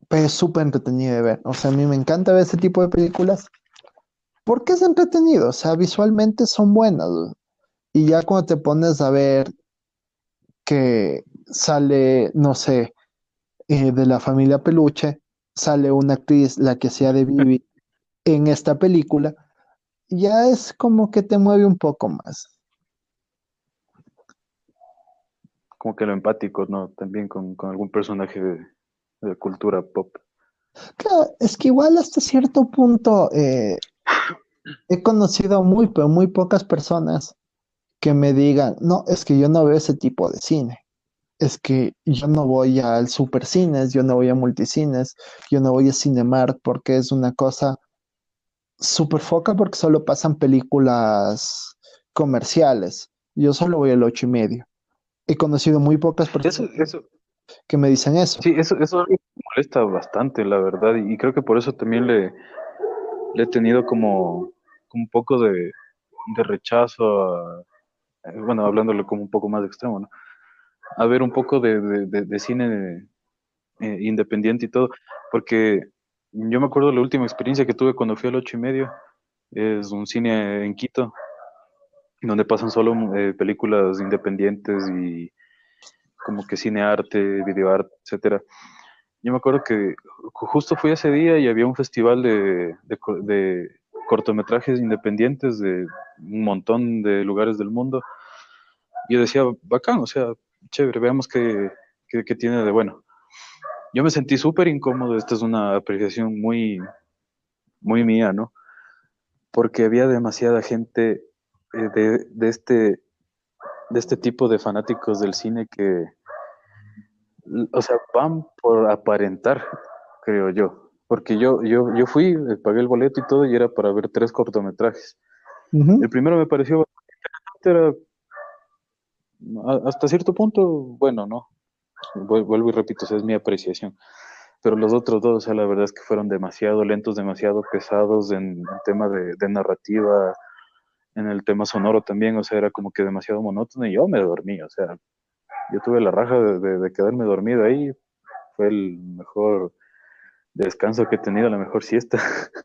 pero es súper entretenido de ver. O sea, a mí me encanta ver ese tipo de películas porque es entretenido, o sea, visualmente son buenas. Y ya cuando te pones a ver que sale, no sé, eh, de la familia Peluche, sale una actriz, la que sea de Vivi, en esta película, ya es como que te mueve un poco más. Como que lo empático, ¿no? También con, algún personaje de, cultura pop. Claro, es que igual hasta cierto punto eh, he conocido muy, pero muy pocas personas que me digan, no, es que yo no veo ese tipo de cine. Es que yo no voy al supercines, yo no voy a multicines, yo no voy a Cinemark porque es una cosa súper foca porque solo pasan películas comerciales. Yo solo voy al ocho y medio. He conocido muy pocas personas que me dicen eso. Sí, eso, eso me molesta bastante, la verdad, y creo que por eso también le, le he tenido como, un poco de, rechazo, eh, bueno, hablándolo como un poco más extremo, ¿no? A ver un poco de, cine eh, independiente y todo, porque yo me acuerdo de la última experiencia que tuve cuando fui al ocho y medio, es un cine en Quito, donde pasan solo eh, películas independientes y como que cine arte, videoarte, etcétera. Yo me acuerdo que justo fui ese día y había un festival de, cortometrajes independientes de un montón de lugares del mundo. Y yo decía, bacán, o sea, chévere, veamos qué, tiene de bueno. Yo me sentí súper incómodo, esta es una apreciación muy, muy mía, ¿no? Porque había demasiada gente eh, de, de, este, de este tipo de fanáticos del cine que, o sea, van por aparentar, creo yo. Porque yo, yo, yo fui, eh, pagué el boleto y todo, y era para ver tres cortometrajes. El primero me pareció bastante hasta cierto punto, bueno, ¿no? Vuelvo y repito, esa es mi apreciación. Pero los otros dos, o sea, la verdad es que fueron demasiado lentos, demasiado pesados en, el tema de, narrativa, en el tema sonoro también, o sea, era como que demasiado monótono y yo me dormí, o sea, yo tuve la raja de quedarme dormido ahí, fue el mejor descanso que he tenido, la mejor siesta.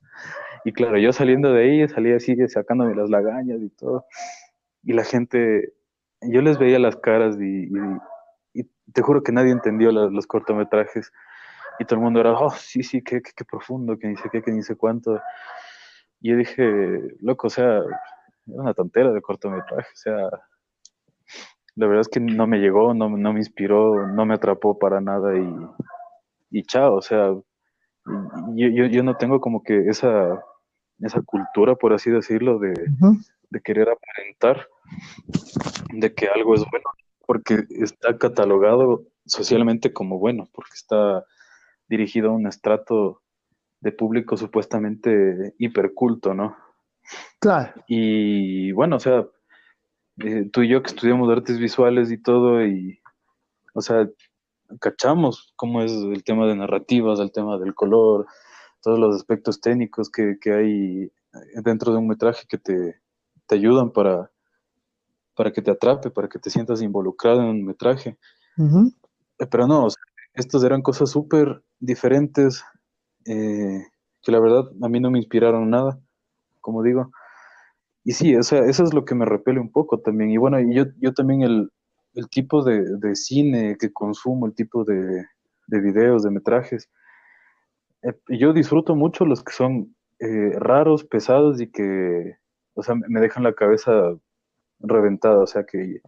y claro, yo saliendo de ahí, salía así sacándome las lagañas y todo. Y la gente, yo les veía las caras y, te juro que nadie entendió los cortometrajes. Y todo el mundo era, oh, sí, sí, qué, qué, profundo, que sé qué, que sé cuánto. Y yo dije, loco, o sea, era una tontera de cortometraje, o sea, la verdad es que no me llegó, no, no me inspiró, no me atrapó para nada y, y chao, o sea, yo, yo, yo, no tengo como que esa, esa cultura, por así decirlo, de, querer aparentar de que algo es bueno, porque está catalogado socialmente como bueno, porque está dirigido a un estrato de público supuestamente hiperculto, ¿no? Claro. Y bueno, o sea, eh, tú y yo que estudiamos artes visuales y todo, y, o sea, cachamos cómo es el tema de narrativas, el tema del color, todos los aspectos técnicos que, hay dentro de un metraje que te, ayudan para, para que te atrape, para que te sientas involucrado en un metraje. Eh, pero no, estos eran cosas súper diferentes eh, que la verdad a mí no me inspiraron nada, como digo. Y sí, o sea, eso es lo que me repele un poco también. Y bueno, yo, yo también el, el tipo de, cine que consumo, el tipo de, videos, de metrajes. Eh, yo disfruto mucho los que son eh, raros, pesados y que, o sea, me dejan la cabeza reventada, o sea, que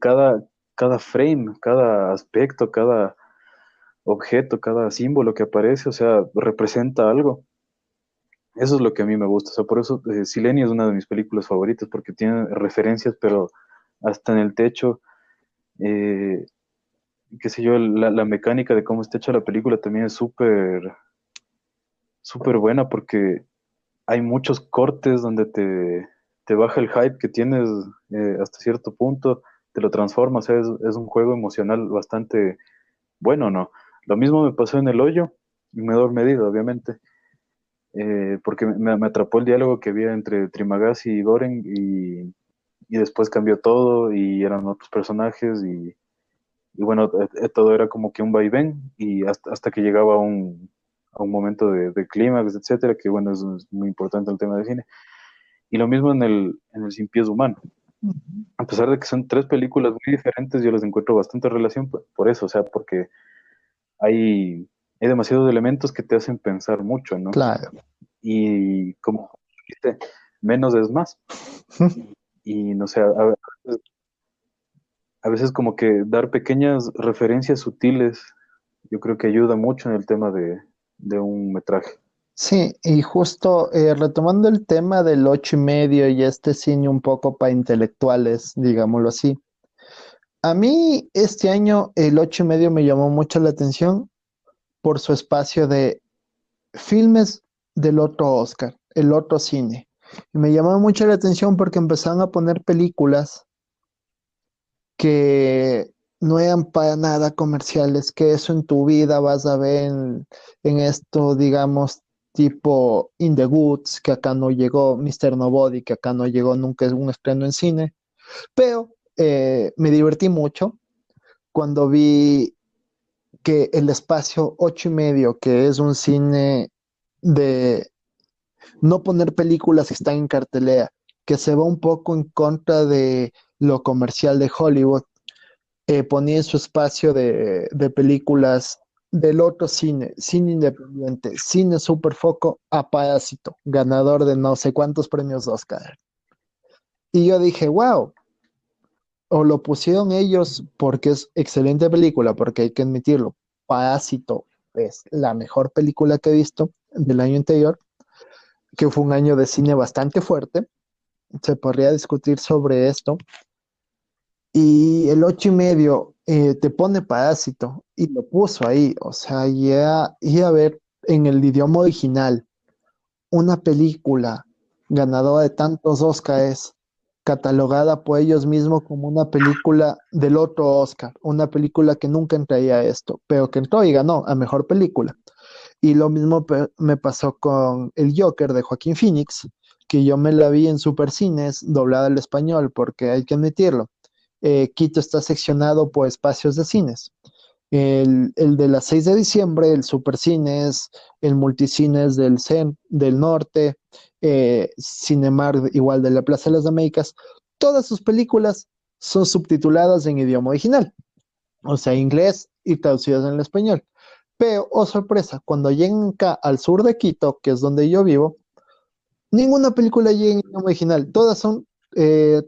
cada, cada frame, cada aspecto, cada objeto, cada símbolo que aparece, o sea, representa algo. Eso es lo que a mí me gusta, o sea, por eso eh, Silenio es una de mis películas favoritas, porque tiene referencias, pero hasta en el techo, eh, qué sé yo, la, mecánica de cómo está hecha la película también es súper, súper buena porque hay muchos cortes donde te, baja el hype que tienes eh, hasta cierto punto, te lo transforma, o sea, es, un juego emocional bastante bueno, ¿no? Lo mismo me pasó en El Hoyo, y me medido, obviamente, eh, porque me, atrapó el diálogo que había entre Trimagasi y Goren y y después cambió todo y eran otros personajes y, bueno, eh, eh, todo era como que un vaivén y hasta, hasta que llegaba un, a un momento de, clímax, etcétera, que bueno, es, muy importante el tema de cine. Y lo mismo en el, en el Sin Pies Humano. A pesar de que son tres películas muy diferentes, yo les encuentro bastante relación por, eso, o sea, porque hay, hay demasiados elementos que te hacen pensar mucho, ¿no? Claro. Y como menos es más. y no sé, a, a veces como que dar pequeñas referencias sutiles, yo creo que ayuda mucho en el tema de, un metraje. Sí, y justo eh, retomando el tema del ocho y medio y este cine un poco para intelectuales, digámoslo así. A mí este año el ocho y medio me llamó mucho la atención por su espacio de filmes del otro Oscar, el otro cine. Y me llamó mucho la atención porque empezaron a poner películas que no eran para nada comerciales, que eso en tu vida vas a ver en, esto, digamos, tipo In the Woods, que acá no llegó, Mr. Nobody, que acá no llegó nunca es un estreno en cine, pero eh, me divertí mucho cuando vi que el espacio ocho y medio, que es un cine de no poner películas que están en cartelera, que se va un poco en contra de lo comercial de Hollywood, eh, ponía en su espacio de, películas del otro cine, cine independiente, cine superfoco a Parásito, ganador de no sé cuántos premios Oscar. Y yo dije, wow, o lo pusieron ellos porque es excelente película, porque hay que admitirlo, Parásito es la mejor película que he visto del año anterior, que fue un año de cine bastante fuerte. Se podría discutir sobre esto, y el ocho y medio eh, te pone parásito y lo puso ahí, o sea, ya iba a ver en el idioma original una película ganadora de tantos Oscars, catalogada por ellos mismos como una película del otro Oscar, una película que nunca entraría a esto, pero que entró y ganó a mejor película. Y lo mismo me pasó con El Joker de Joaquín Phoenix, que yo me la vi en Supercines doblada al español, porque hay que admitirlo eh, Quito está seccionado por espacios de cines. El, de las 6 de diciembre, el Supercines, el Multicines del, del Norte, eh, Cinemar igual de la Plaza de las Américas, todas sus películas son subtituladas en idioma original, o sea, inglés y traducidas en el español. Pero, oh sorpresa, cuando llegan acá al sur de Quito, que es donde yo vivo, ninguna película llega en idioma original, todas son eh,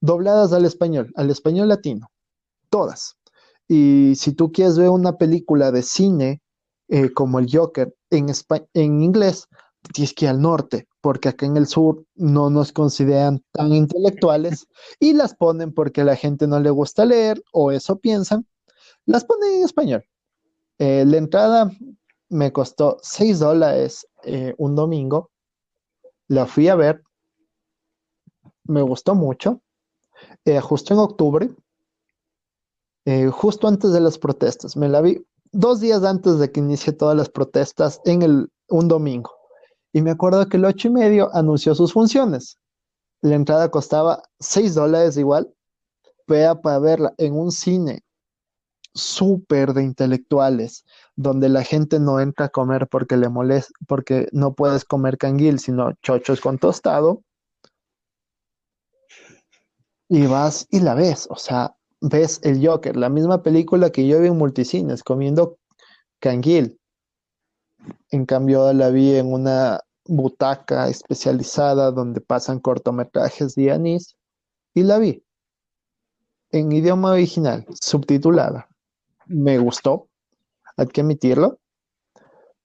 dobladas al español, al español latino, todas. Y si tú quieres ver una película de cine eh, como el Joker en, en inglés, tienes que ir al norte, porque acá en el sur no nos consideran tan intelectuales y las ponen porque a la gente no le gusta leer o eso piensan, las ponen en español. Eh, la entrada me costó 6 dólares eh, un domingo, la fui a ver, me gustó mucho, eh, justo en octubre, eh, justo antes de las protestas. Me la vi dos días antes de que inicie todas las protestas en el, un domingo. Y me acuerdo que el ocho y medio anunció sus funciones. La entrada costaba 6 dólares igual, pero para verla en un cine súper de intelectuales, donde la gente no entra a comer porque le molesta, porque no puedes comer canguil, sino chochos con tostado, y vas y la ves, o sea, ves el Joker, la misma película que yo vi en multicines, comiendo canguil. En cambio, la vi en una butaca especializada donde pasan cortometrajes de anís y la vi en idioma original, subtitulada. Me gustó, hay que admitirlo.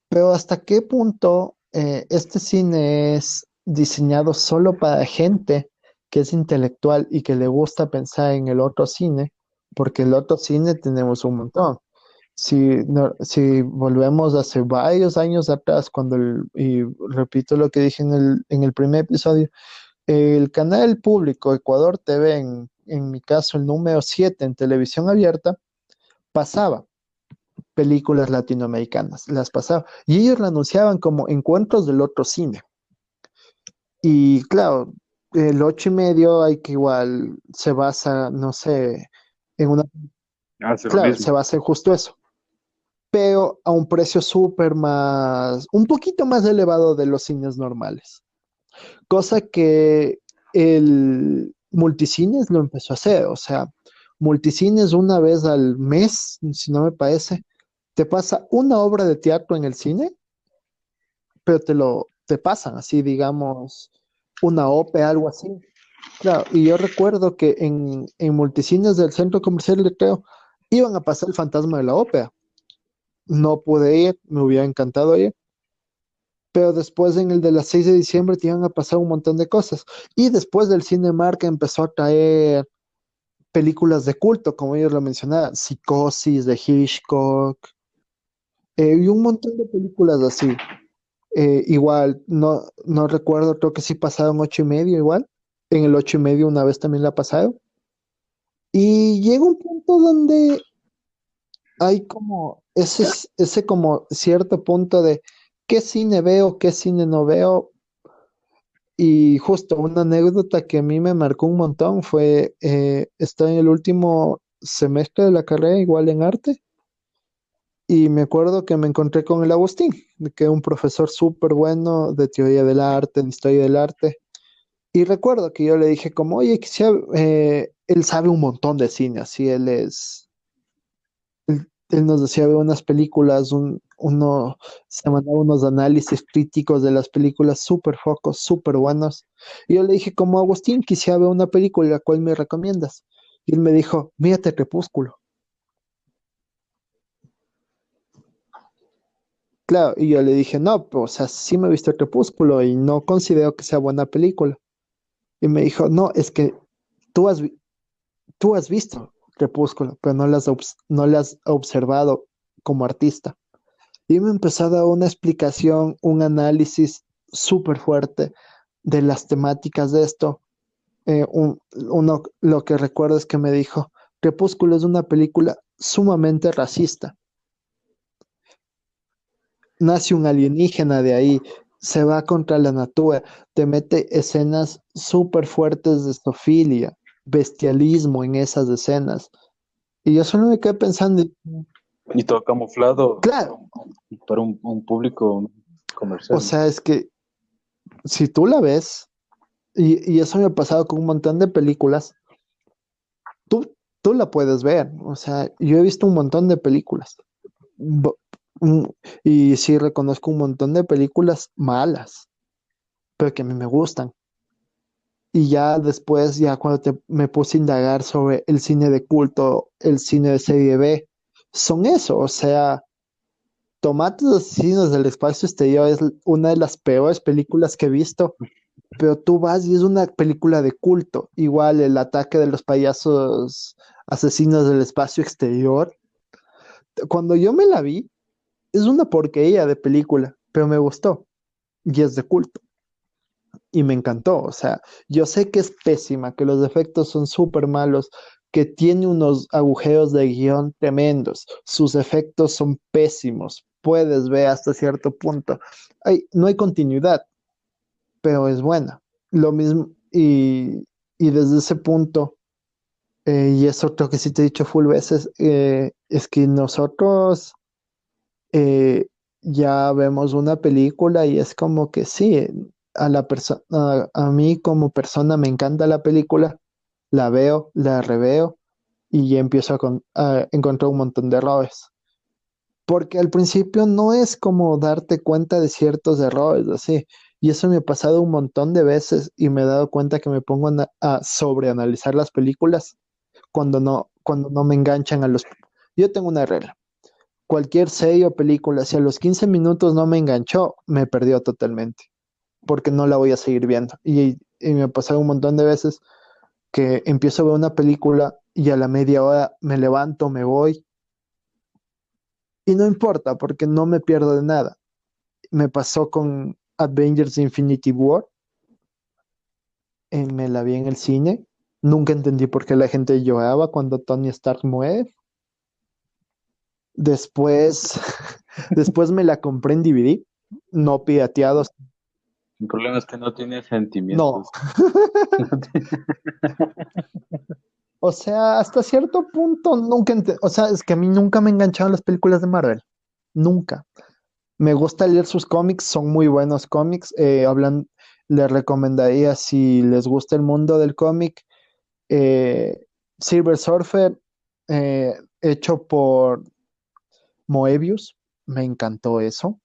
Pero hasta qué punto eh, este cine es diseñado solo para gente que es intelectual y que le gusta pensar en el otro cine, porque el otro cine tenemos un montón. Si, si volvemos hace varios años atrás, cuando, y repito lo que dije en el, en el primer episodio, el canal público Ecuador TV, en, en mi caso el número 7 en televisión abierta, pasaba películas latinoamericanas, las pasaba, y ellos la anunciaban como encuentros del otro cine. Y claro, el ocho y medio hay que igual se basa, no sé, en una... Ah, claro, se basa en justo eso. Pero a un precio súper más, un poquito más elevado de los cines normales. Cosa que el multicines lo empezó a hacer, o sea, multicines una vez al mes, si no me parece, te pasa una obra de teatro en el cine, pero te lo te pasan así, digamos, una OPE, algo así. Y yo recuerdo que en, en multicines del centro comercial de Creo iban a pasar el fantasma de la ópera. No pude ir, me hubiera encantado ir. Pero después en el de las 6 de diciembre te iban a pasar un montón de cosas. Y después del cine marca empezó a traer películas de culto, como ellos lo mencionaban, Psicosis de Hitchcock, eh, y un montón de películas así. Eh, igual, no, no recuerdo, creo que sí pasaron ocho y medio igual. En el ocho y medio una vez también la pasado. Y llega un punto donde hay como ese, ese como cierto punto de qué cine veo, qué cine no veo. Y justo una anécdota que a mí me marcó un montón fue, eh, en el último semestre de la carrera, igual en arte, y me acuerdo que me encontré con el Agustín, que es un profesor súper bueno de teoría del arte, de historia del arte. Y recuerdo que yo le dije como, oye, quisiera, eh, él sabe un montón de cine, así él es, él, nos decía ver unas películas, un, uno se mandaba unos análisis críticos de las películas súper focos, súper buenos. Y yo le dije como, Agustín, quisiera ver una película, ¿la cual me recomiendas? Y él me dijo, mírate Crepúsculo. Claro, y yo le dije, no, pues, o sea, sí me he visto Crepúsculo y no considero que sea buena película. Y me dijo, no, es que tú has, tú has visto Crepúsculo, pero no la has, no has observado como artista. Y me empezó a una explicación, un análisis súper fuerte de las temáticas de esto. Eh, uno, lo que recuerdo es que me dijo, Crepúsculo es una película sumamente racista nace un alienígena de ahí, se va contra la natura, te mete escenas súper fuertes de sofilia, bestialismo en esas escenas. Y yo solo me quedé pensando. Y todo camuflado. Claro. Para un, público comercial. O sea, es que si tú la ves, y, eso me ha pasado con un montón de películas, tú, tú la puedes ver. O sea, yo he visto un montón de películas. Y sí reconozco un montón de películas malas, pero que a mí me gustan. Y ya después, ya cuando me puse a indagar sobre el cine de culto, el cine de serie B, son eso, o sea, Tomates Asesinos del Espacio Exterior es una de las peores películas que he visto, pero tú vas y es una película de culto. Igual el ataque de los payasos asesinos del espacio exterior. Cuando yo me la vi, es una porquería de película, pero me gustó y es de culto. Y me encantó, o sea, yo sé que es pésima, que los efectos son súper malos, que tiene unos agujeros de guion tremendos, sus efectos son pésimos, puedes ver hasta cierto punto. Hay, no hay continuidad, pero es buena. Lo mismo, y, desde ese punto, eh, y es otro que sí te he dicho full veces, eh, es que nosotros eh, ya vemos una película y es como que sí, a la persona, a mí como persona me encanta la película, la veo, la reveo y empiezo a, encontrar un montón de errores. Porque al principio no es como darte cuenta de ciertos errores, así. Y eso me ha pasado un montón de veces y me he dado cuenta que me pongo a, a sobreanalizar las películas cuando no, cuando no me enganchan a los... Yo tengo una regla cualquier serie o película, si a los 15 minutos no me enganchó, me perdió totalmente, porque no la voy a seguir viendo. Y, me ha pasado un montón de veces que empiezo a ver una película y a la media hora me levanto, me voy. Y no importa, porque no me pierdo de nada. Me pasó con Avengers Infinity War. Eh, me la vi en el cine. Nunca entendí por qué la gente lloraba cuando Tony Stark muere. Después, después me la compré en DVD, no pirateados. El problema es que no tiene sentimientos. No. o sea, hasta cierto punto nunca, o sea, es que a mí nunca me engancharon las películas de Marvel. Nunca. Me gusta leer sus cómics, son muy buenos cómics. Eh, hablan, les recomendaría si les gusta el mundo del cómic, eh, Silver Surfer, eh, hecho por Moebius, me encantó eso.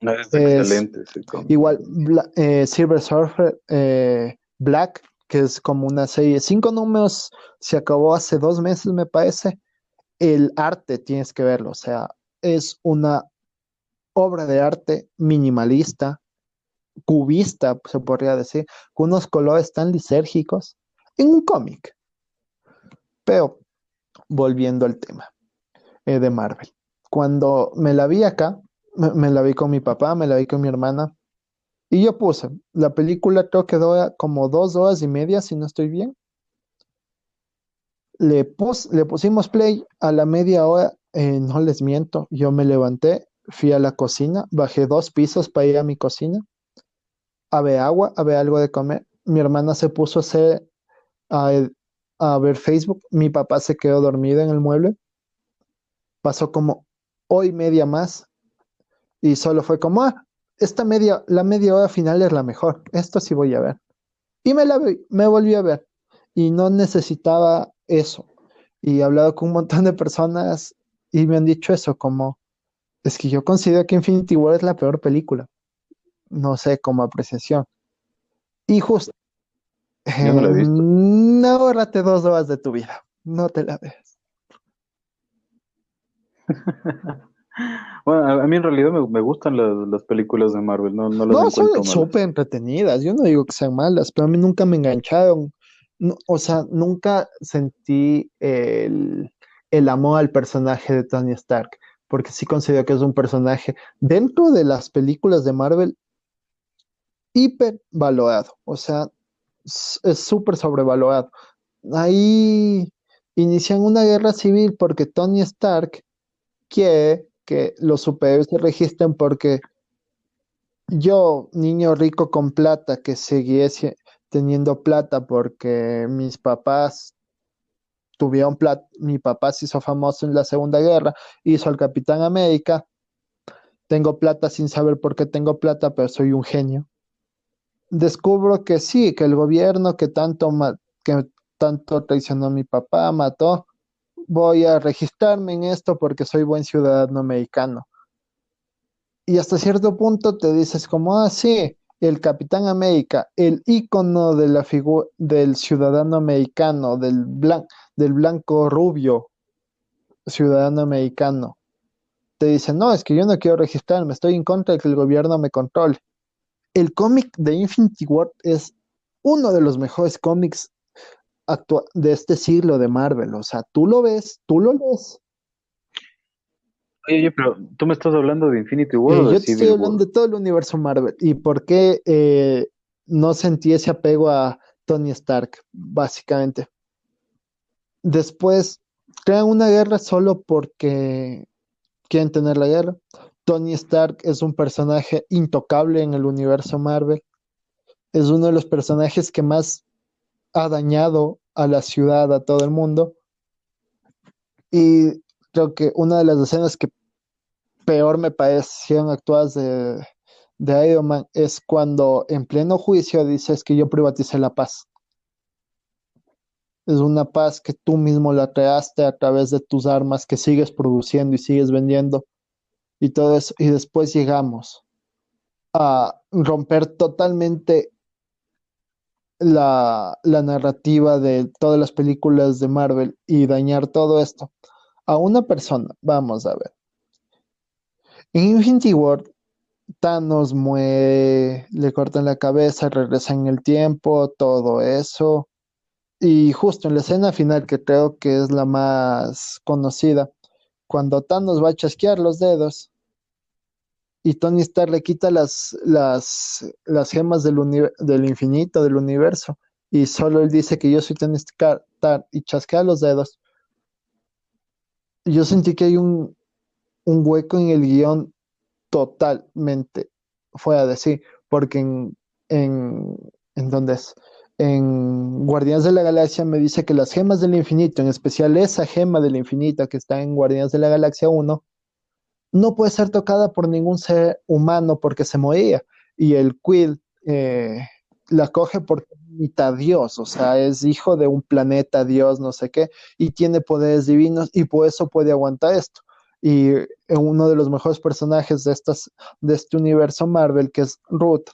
No, es, excelente. igual, eh, Silver Surfer eh, Black, que es como una serie, cinco números, se acabó hace dos meses, me parece. El arte tienes que verlo, o sea, es una obra de arte minimalista, cubista, se podría decir, con unos colores tan lisérgicos en un cómic. Pero, volviendo al tema eh, de Marvel, cuando me la vi acá, me, la vi con mi papá, me la vi con mi hermana, y yo puse, la película creo que dura como dos horas y media, si no estoy bien. Le, pus, le pusimos play a la media hora, eh, no les miento, yo me levanté, fui a la cocina, bajé dos pisos para ir a mi cocina, a agua, a algo de comer. Mi hermana se puso a, hacer, a, ver Facebook, mi papá se quedó dormido en el mueble. Pasó como hoy media más y solo fue como, ah, esta media, la media hora final es la mejor, esto sí voy a ver. Y me la me volví a ver y no necesitaba eso. Y he hablado con un montón de personas y me han dicho eso, como, es que yo considero que Infinity War es la peor película. No sé, como apreciación. Y justo, yo no no dos horas de tu vida, no te la ves. Bueno, a, mí en realidad me, gustan las, películas de Marvel, no, no las No, son súper entretenidas, yo no digo que sean malas, pero a mí nunca me engancharon. o sea, nunca sentí el, amor al personaje de Tony Stark, porque sí considero que es un personaje dentro de las películas de Marvel hiper valorado, o sea, es súper sobrevalorado. Ahí inician una guerra civil porque Tony Stark quiere que los superhéroes se registren porque yo, niño rico con plata, que siguiese teniendo plata porque mis papás tuvieron plata, mi papá se hizo famoso en la Segunda Guerra, hizo al Capitán América, tengo plata sin saber por qué tengo plata, pero soy un genio. Descubro que sí, que el gobierno que tanto, que tanto traicionó a mi papá, mató, voy a registrarme en esto porque soy buen ciudadano americano. Y hasta cierto punto te dices como, ah, el Capitán América, el ícono de la del ciudadano americano, del, del blanco rubio ciudadano americano. Te dicen, no, es que yo no quiero registrarme, estoy en contra de que el gobierno me controle. El cómic de Infinity War es uno de los mejores cómics de este siglo de Marvel. O sea, tú lo ves, tú lo lees. Oye, pero tú me estás hablando de Infinity War. yo te estoy hablando de todo el universo Marvel. ¿Y por qué eh, no sentí ese apego a Tony Stark, básicamente? Después crean una guerra solo porque quieren tener la guerra. Tony Stark es un personaje intocable en el universo Marvel. Es uno de los personajes que más ha dañado a la ciudad, a todo el mundo. Y creo que una de las escenas que peor me parecieron actuadas de, de Iron Man es cuando en pleno juicio dices que yo privaticé la paz. Es una paz que tú mismo la creaste a través de tus armas que sigues produciendo y sigues vendiendo y todo eso. Y después llegamos a romper totalmente la, narrativa de todas las películas de Marvel y dañar todo esto a una persona. Vamos a ver. En Infinity War, Thanos muere, le cortan la cabeza, regresa en el tiempo, todo eso. Y justo en la escena final, que creo que es la más conocida, cuando Thanos va a chasquear los dedos, y Tony Stark le quita las, las, las gemas del, del infinito, del universo, y solo él dice que yo soy Tony Stark y chasquea los dedos. Yo sentí que hay un, un hueco en el guion totalmente fuera de sí, porque en, en, en donde es, en Guardianes de la Galaxia me dice que las gemas del infinito, en especial esa gema del infinito que está en Guardianes de la Galaxia 1, no puede ser tocada por ningún ser humano porque se moría. Y el Quill eh, la coge porque es mitad Dios, o sea, es hijo de un planeta Dios, no sé qué, y tiene poderes divinos y por eso puede aguantar esto. Y uno de los mejores personajes de, estas, de este universo Marvel, que es Ruth,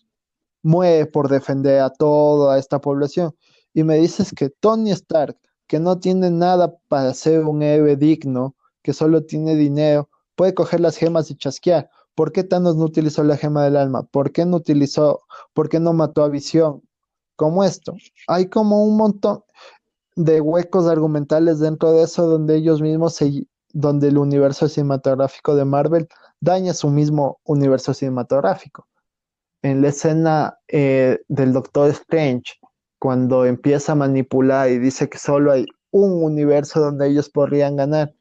muere por defender a toda esta población. Y me dices que Tony Stark, que no tiene nada para ser un héroe digno, que solo tiene dinero, puede coger las gemas y chasquear. ¿Por qué Thanos no utilizó la gema del alma? ¿Por qué no utilizó, por qué no mató a Visión? Como esto. Hay como un montón de huecos argumentales dentro de eso donde ellos mismos se, donde el universo cinematográfico de Marvel daña su mismo universo cinematográfico. En la escena eh, del Doctor Strange, cuando empieza a manipular y dice que solo hay un universo donde ellos podrían ganar,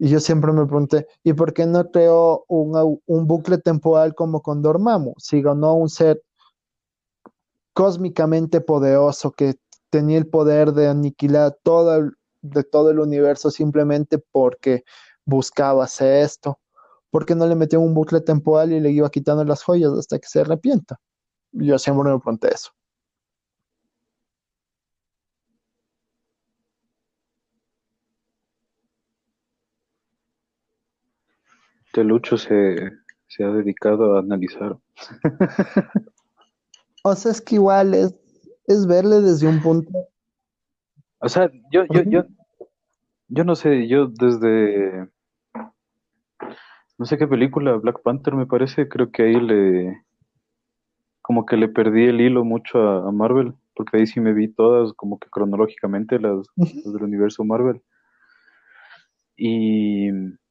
y yo siempre me pregunté, ¿y por qué no creó un, un bucle temporal como con Dormammu? Si ganó un ser cósmicamente poderoso que tenía el poder de aniquilar todo de todo el universo simplemente porque buscaba hacer esto. ¿Por qué no le metió un bucle temporal y le iba quitando las joyas hasta que se arrepienta? Yo siempre me pregunté eso. Telucho se, se ha dedicado a analizar. o sea, es que igual es, es verle desde un punto. O sea, yo, yo, yo, yo no sé, yo desde no sé qué película, Black Panther me parece, creo que ahí le como que le perdí el hilo mucho a, Marvel, porque ahí sí me vi todas como que cronológicamente las, las del universo Marvel. Y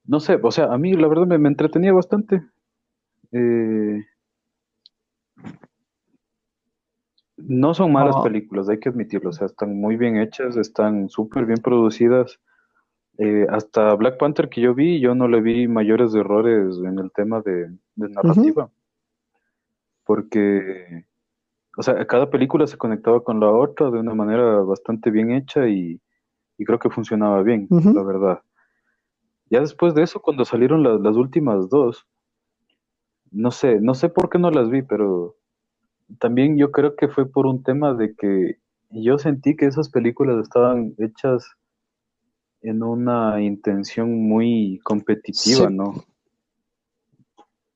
no sé, o sea, a mí la verdad me, entretenía bastante. Eh, no son malas ah. películas, hay que admitirlo, o sea, están muy bien hechas, están súper bien producidas. Eh, hasta Black Panther que yo vi, yo no le vi mayores errores en el tema de, narrativa. Porque, o sea, cada película se conectaba con la otra de una manera bastante bien hecha y, creo que funcionaba bien, la verdad. Ya después de eso, cuando salieron las últimas dos, no sé, no sé por qué no las vi, pero también yo creo que fue por un tema de que yo sentí que esas películas estaban hechas en una intención muy competitiva, ¿no?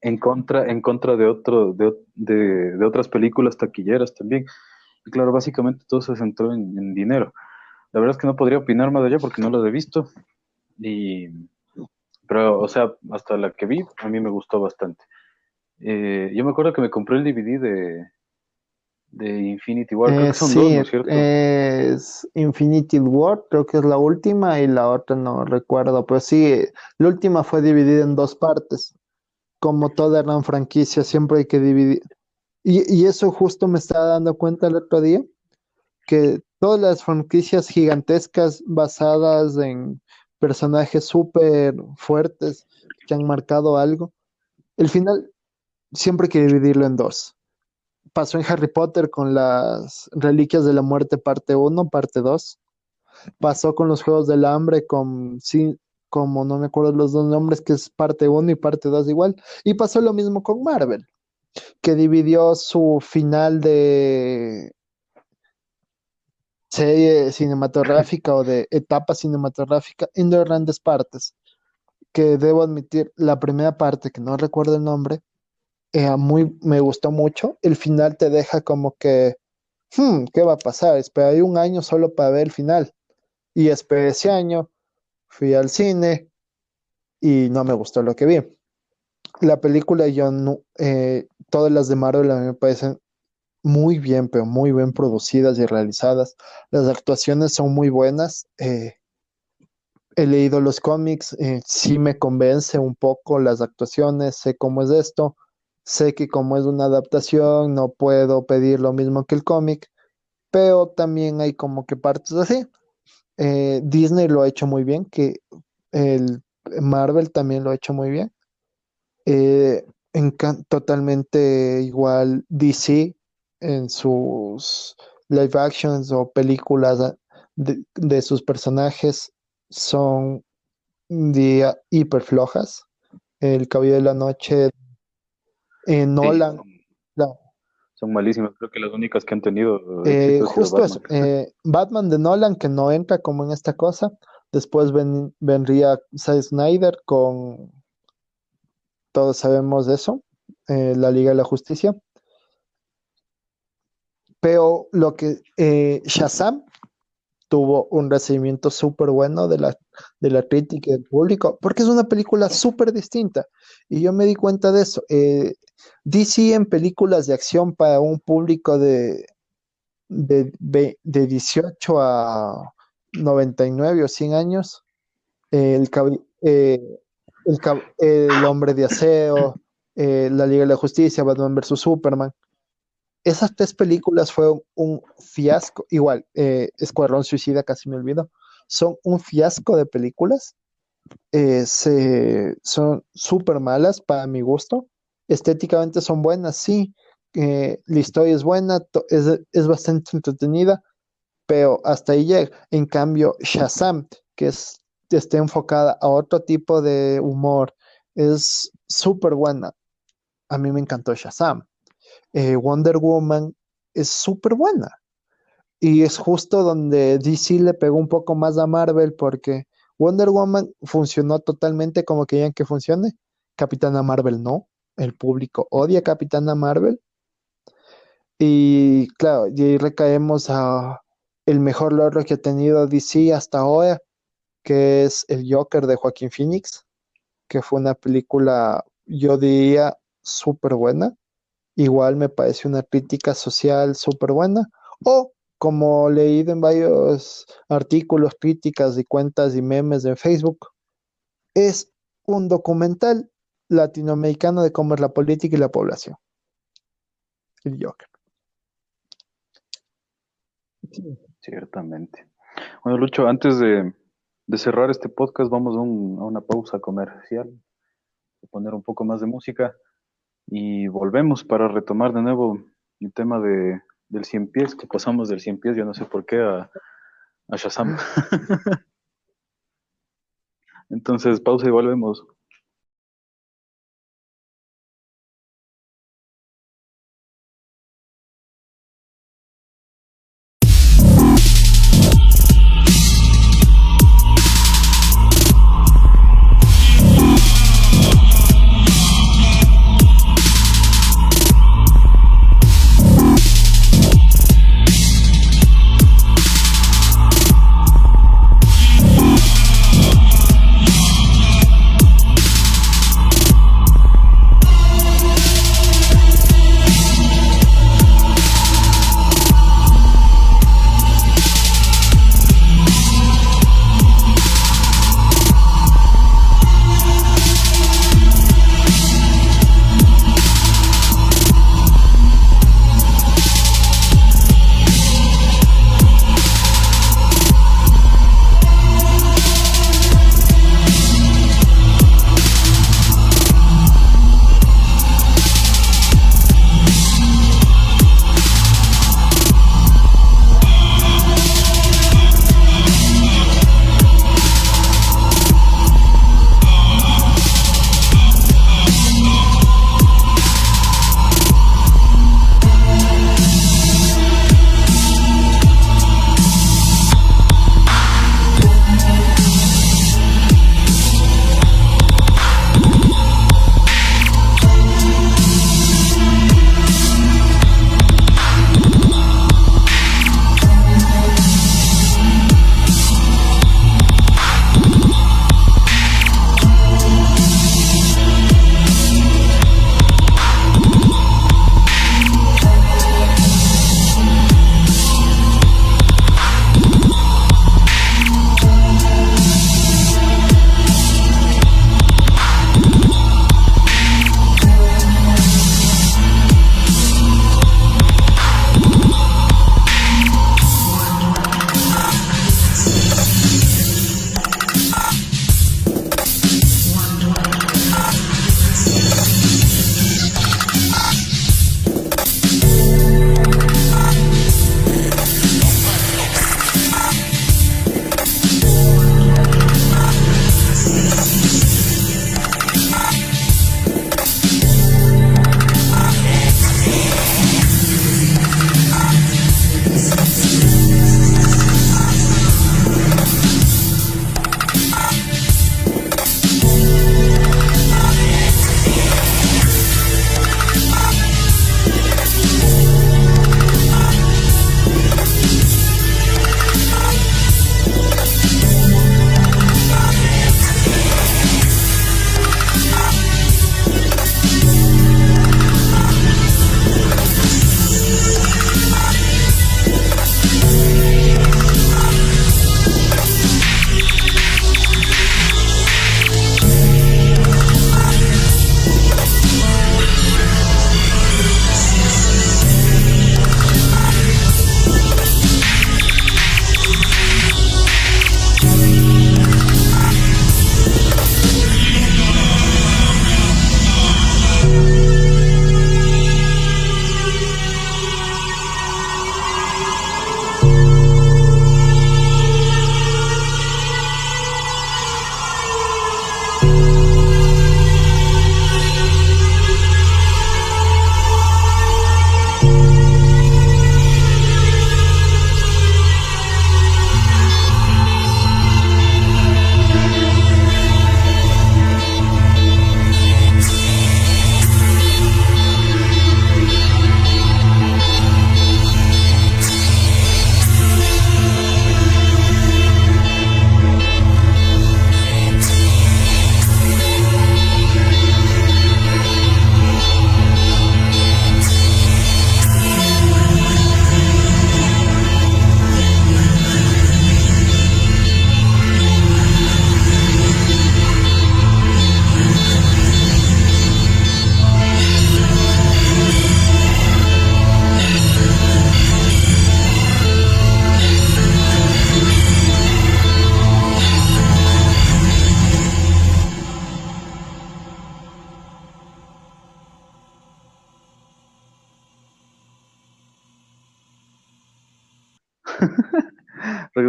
En contra, en contra de otro, de, de, otras películas taquilleras también. Y claro, básicamente todo se centró en, dinero. La verdad es que no podría opinar más allá porque no lo he visto. Y pero, o sea, hasta la que vi, a mí me gustó bastante. Eh, yo me acuerdo que me compré el DVD de, de Infinity War. Creo que son dos, ¿no es cierto? Es Infinity War, creo que es la última, y la otra no recuerdo. Pero sí, la última fue dividida en dos partes. Como toda gran franquicia, siempre hay que dividir. Y, y eso justo me estaba dando cuenta el otro día, que todas las franquicias gigantescas basadas en personajes súper fuertes que han marcado algo. El final siempre hay que dividirlo en dos. Pasó en Harry Potter con las Reliquias de la Muerte parte 1, parte 2. Pasó con los Juegos del Hambre con, sí, como no me acuerdo los dos nombres, que es parte 1 y parte 2 igual. Y pasó lo mismo con Marvel, que dividió su final de serie cinematográfica o de etapa cinematográfica en dos grandes partes, que debo admitir, la primera parte, que no recuerdo el nombre, eh, muy, me gustó mucho, el final te deja como que, hmm, ¿qué va a pasar? Esperé un año solo para ver el final, y esperé ese año, fui al cine, y no me gustó lo que vi. La película, yo no, eh, todas las de Marvel a mí me parecen muy bien, pero muy bien producidas y realizadas. Las actuaciones son muy buenas. Eh, he leído los cómics, eh, sí me convence un poco las actuaciones, sé cómo es esto, sé que como es una adaptación no puedo pedir lo mismo que el cómic, pero también hay como que partes así. Eh, Disney lo ha hecho muy bien, que el Marvel también lo ha hecho muy bien. totalmente igual DC en sus live actions o películas de, sus personajes son día hiper flojas. El Cabello de la Noche en Nolan. Son malísimas, creo que las únicas que han tenido. Eh, justo eso, eh, Batman de Nolan, que no entra como en esta cosa, Después vendría Zack Snyder con, todos sabemos de eso, eh, la Liga de la Justicia. Pero lo que eh, Shazam tuvo un recibimiento súper bueno de la, de la crítica y del público, porque es una película súper distinta. Y yo me di cuenta de eso. Eh, DC en películas de acción para un público de, de, de 18 a 99 o 100 años, el, eh, el, el, hombre de aseo, la Liga de la Justicia, Batman vs. Superman, esas tres películas fueron un fiasco, igual, eh, Escuadrón Suicida casi me olvido, son un fiasco de películas, eh, son súper malas para mi gusto, estéticamente son buenas, sí, eh, la historia es buena, es, bastante entretenida, pero hasta ahí llega. En cambio, Shazam, que es, está enfocada a otro tipo de humor, es súper buena. A mí me encantó Shazam. Eh, Wonder Woman es súper buena. Y es justo donde DC le pegó un poco más a Marvel porque Wonder Woman funcionó totalmente como querían que funcione. Capitana Marvel no. El público odia a Capitana Marvel. Y claro, y ahí recaemos a el mejor logro que ha tenido DC hasta ahora, que es El Joker de Joaquín Phoenix, que fue una película, yo diría, súper buena. Igual me parece una crítica social súper buena. O como leído en varios artículos, críticas y cuentas y memes de Facebook, es un documental latinoamericano de cómo es la política y la población. El Joker. Ciertamente. Bueno, Lucho, antes de, cerrar este podcast, vamos a, una pausa comercial, a poner un poco más de música y volvemos para retomar de nuevo el tema de, del 100 pies, que pasamos del 100 pies, yo no sé por qué, a, a Shazam. Entonces, pausa y volvemos.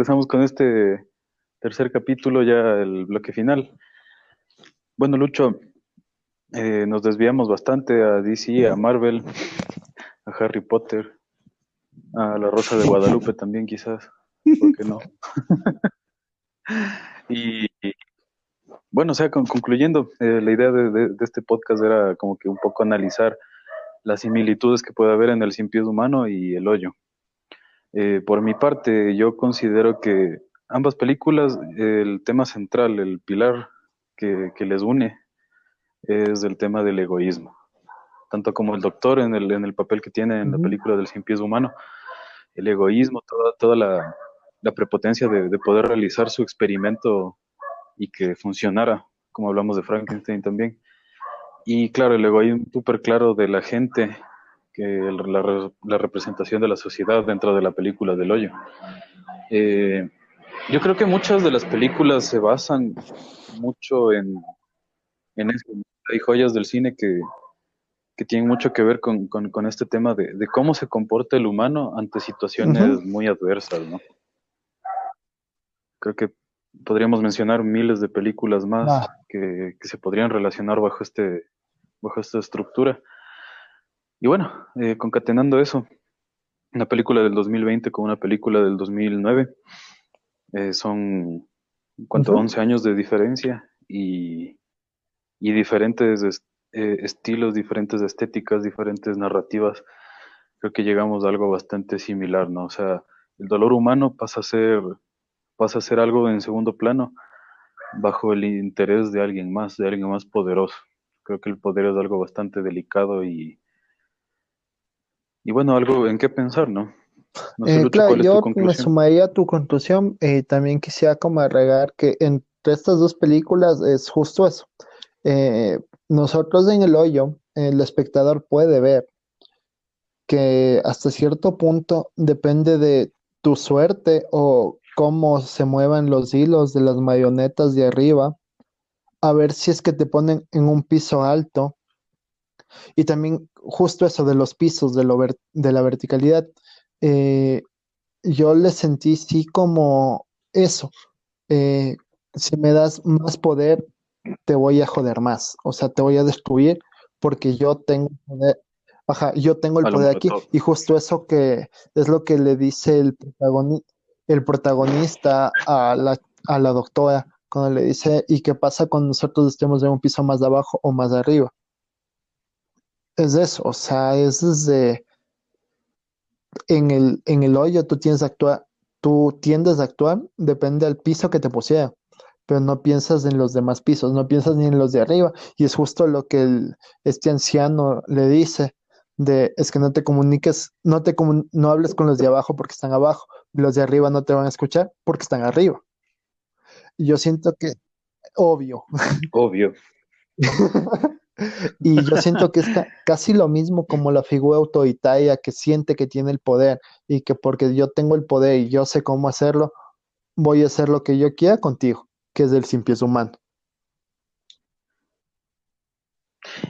Regresamos con este tercer capítulo, ya el bloque final. Bueno, Lucho, eh, nos desviamos bastante a DC, a Marvel, a Harry Potter, a La Rosa de Guadalupe también quizás, ¿por qué no? y, bueno, o sea, concluyendo, eh, la idea de, este podcast era como que un poco analizar las similitudes que puede haber en el pies humano y el hoyo. Eh, por mi parte, yo considero que ambas películas, el tema central, el pilar que, les une, es el tema del egoísmo. Tanto como el doctor en el, en el papel que tiene en la película del cien pies humano, el egoísmo, toda, toda la, prepotencia de, poder realizar su experimento y que funcionara, como hablamos de Frankenstein también. Y claro, el egoísmo súper claro de la gente, que la, la, representación de la sociedad dentro de la película del hoyo. Eh, yo creo que muchas de las películas se basan mucho en, en eso. Hay joyas del cine que, que tienen mucho que ver con, con, este tema de, de, cómo se comporta el humano ante situaciones muy adversas, ¿no? Creo que podríamos mencionar miles de películas más que, que, se podrían relacionar bajo este bajo esta estructura. Y bueno, eh, concatenando eso, una película del 2020 con una película del 2009, eh, son, ¿cuánto? 11 años de diferencia y, y diferentes eh, estilos, diferentes estéticas, diferentes narrativas. Creo que llegamos a algo bastante similar, ¿no? O sea, el dolor humano pasa a ser, pasa a ser algo en segundo plano bajo el interés de alguien más, de alguien más poderoso. Creo que el poder es algo bastante delicado y, y bueno, algo en qué pensar, ¿no? Eh, claro, yo me sumaría a tu conclusión. Eh, también quisiera como agregar que entre estas dos películas es justo eso. Eh, nosotros en el hoyo, el espectador puede ver que hasta cierto punto depende de tu suerte o cómo se muevan los hilos de las marionetas de arriba, a ver si es que te ponen en un piso alto. Y también justo eso de los pisos, de, lo de la verticalidad eh, yo le sentí sí como eso. Eh, si me das más poder, te voy a joder más. O sea, te voy a destruir porque yo tengo poder. Ajá, yo tengo el poder aquí. Y justo eso que es lo que le dice el, el protagonista a la, a la doctora cuando le dice, ¿y qué pasa cuando nosotros estemos en un piso más de abajo o más de arriba? Es eso, o sea, es desde en el, en el hoyo tú tienes actuar, tú tiendes a actuar, depende del piso que te posea, pero no piensas en los demás pisos, no piensas ni en los de arriba, y es justo lo que el, este anciano le dice, de es que no te comuniques, no te no hables con los de abajo porque están abajo, los de arriba no te van a escuchar porque están arriba. Yo siento que, obvio. Obvio. Y yo siento que es casi lo mismo como la figura autoritaria que siente que tiene el poder y que porque yo tengo el poder y yo sé cómo hacerlo, voy a hacer lo que yo quiera contigo, que es del sin pies humano.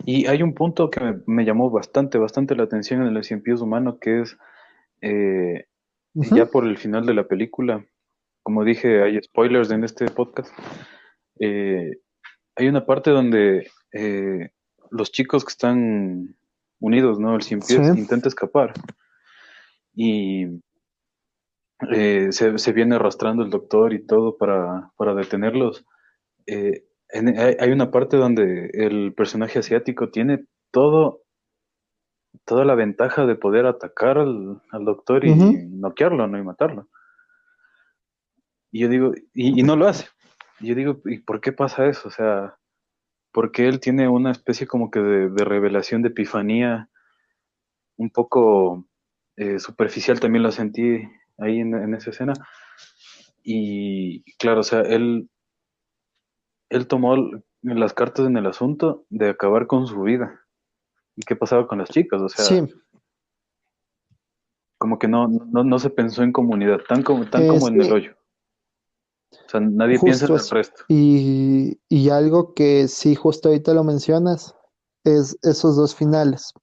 Y hay un punto que me, llamó bastante, bastante la atención en el cien pies humano, que es eh, ya por el final de la película, como dije, hay spoilers en este podcast. Eh, hay una parte donde eh, los chicos que están unidos, ¿no? El cien pies intenta escapar. Y eh, se, viene arrastrando el doctor y todo para, detenerlos. Eh, hay una parte donde el personaje asiático tiene todo, toda la ventaja de poder atacar al, doctor y noquearlo, ¿no? Y matarlo. Y yo digo, y, y no lo hace. Y yo digo, ¿y por qué pasa eso? O sea, porque él tiene una especie como que de, revelación, de epifanía, un poco eh, superficial también lo sentí ahí en, esa escena. Y claro, o sea, él, él tomó las cartas en el asunto de acabar con su vida. ¿Y qué pasaba con las chicas? O sea, como que no, no, se pensó en comunidad, tan como, tan como en el hoyo. O sea, nadie piensa en el resto. Y, y algo que sí, justo ahorita lo mencionas, es esos dos finales.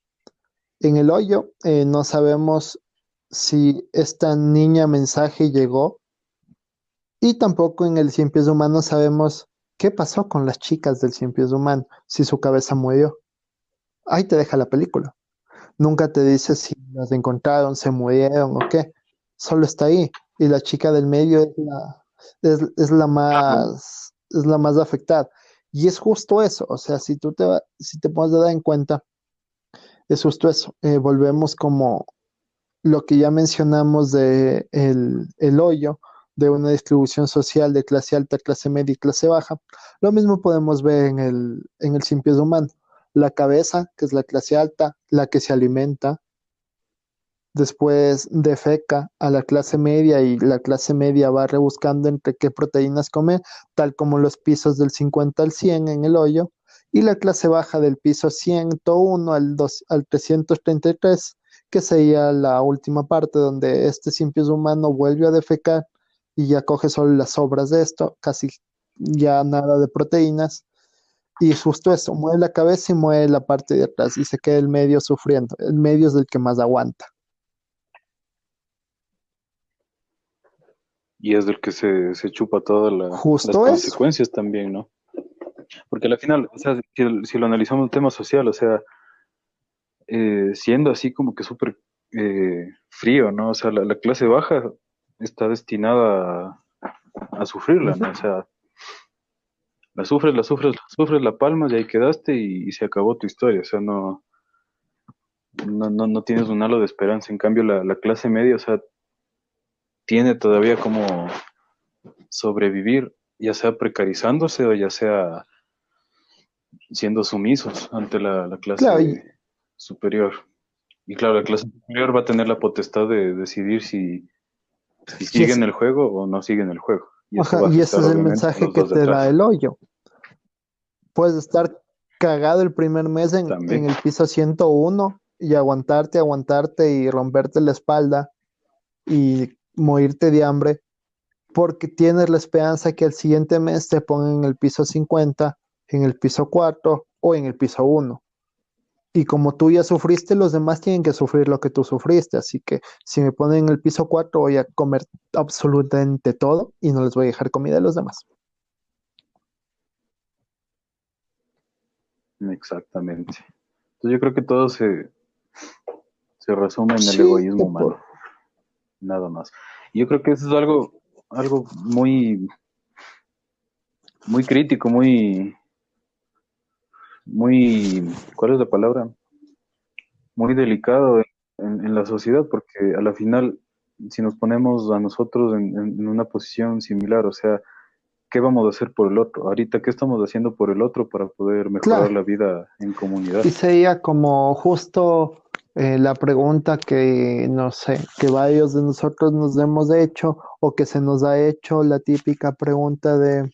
En el hoyo eh, no sabemos si esta niña mensaje llegó y tampoco en el cien pies humano sabemos qué pasó con las chicas del cien pies humano, si su cabeza murió. Ahí te deja la película. Nunca te dice si las encontraron, se murieron o qué. Solo está ahí. Y la chica del medio es la, es, la más es la más afectada. Y es justo eso. O sea, si tú te, si te pones a dar en cuenta, es justo eso. Eh, volvemos como lo que ya mencionamos de el, hoyo, de una distribución social de clase alta, clase media y clase baja, lo mismo podemos ver en el, en el sin humano. La cabeza, que es la clase alta, la que se alimenta, después defeca a la clase media y la clase media va rebuscando entre qué proteínas comer, tal como los pisos del 50 al 100 en el hoyo, y la clase baja del piso 101 al, 2, al 333 que sería la última parte donde este simple humano vuelve a defecar y ya coge solo las sobras de esto, casi ya nada de proteínas. Y justo eso, mueve la cabeza y mueve la parte de atrás y se queda el medio sufriendo. El medio es el que más aguanta. Y es del que se, chupa todas las consecuencias también, ¿no? Porque al final, o sea, si, si lo analizamos en tema social, o sea, eh, siendo así como que súper eh, frío, ¿no? O sea, la, clase baja está destinada a, sufrirla, ¿no? O sea, la sufres, la sufres, la sufres, la palma y ahí quedaste y, se acabó tu historia, o sea, no, no, no, tienes un halo de esperanza. En cambio, la, la clase media, o sea, tiene todavía como sobrevivir, ya sea precarizándose o ya sea siendo sumisos ante la, clase superior. Y claro, la clase superior va a tener la potestad de decidir si, si siguen el juego o no siguen el juego. Y, y ese es el mensaje que te da el hoyo. Puedes estar cagado el primer mes en, en, el piso 101 y aguantarte, aguantarte y romperte la espalda y morirte de hambre porque tienes la esperanza que el siguiente mes te pongan en el piso 50, en el piso 4 o en el piso 1. Y como tú ya sufriste, los demás tienen que sufrir lo que tú sufriste. Así que si me ponen en el piso 4, voy a comer absolutamente todo y no les voy a dejar comida a los demás. Exactamente. Entonces yo creo que todo se, se resume en el egoísmo humano. Nada más. Yo creo que eso es algo, algo muy, muy crítico, muy, muy, ¿cuál es la palabra? Muy delicado en, la sociedad, porque a la final, si nos ponemos a nosotros en, una posición similar, o sea, ¿qué vamos a hacer por el otro? Ahorita, ¿qué estamos haciendo por el otro para poder mejorar la vida en comunidad? Y sería como justo eh, la pregunta que, no sé, que varios de nosotros nos hemos hecho o que se nos ha hecho la típica pregunta de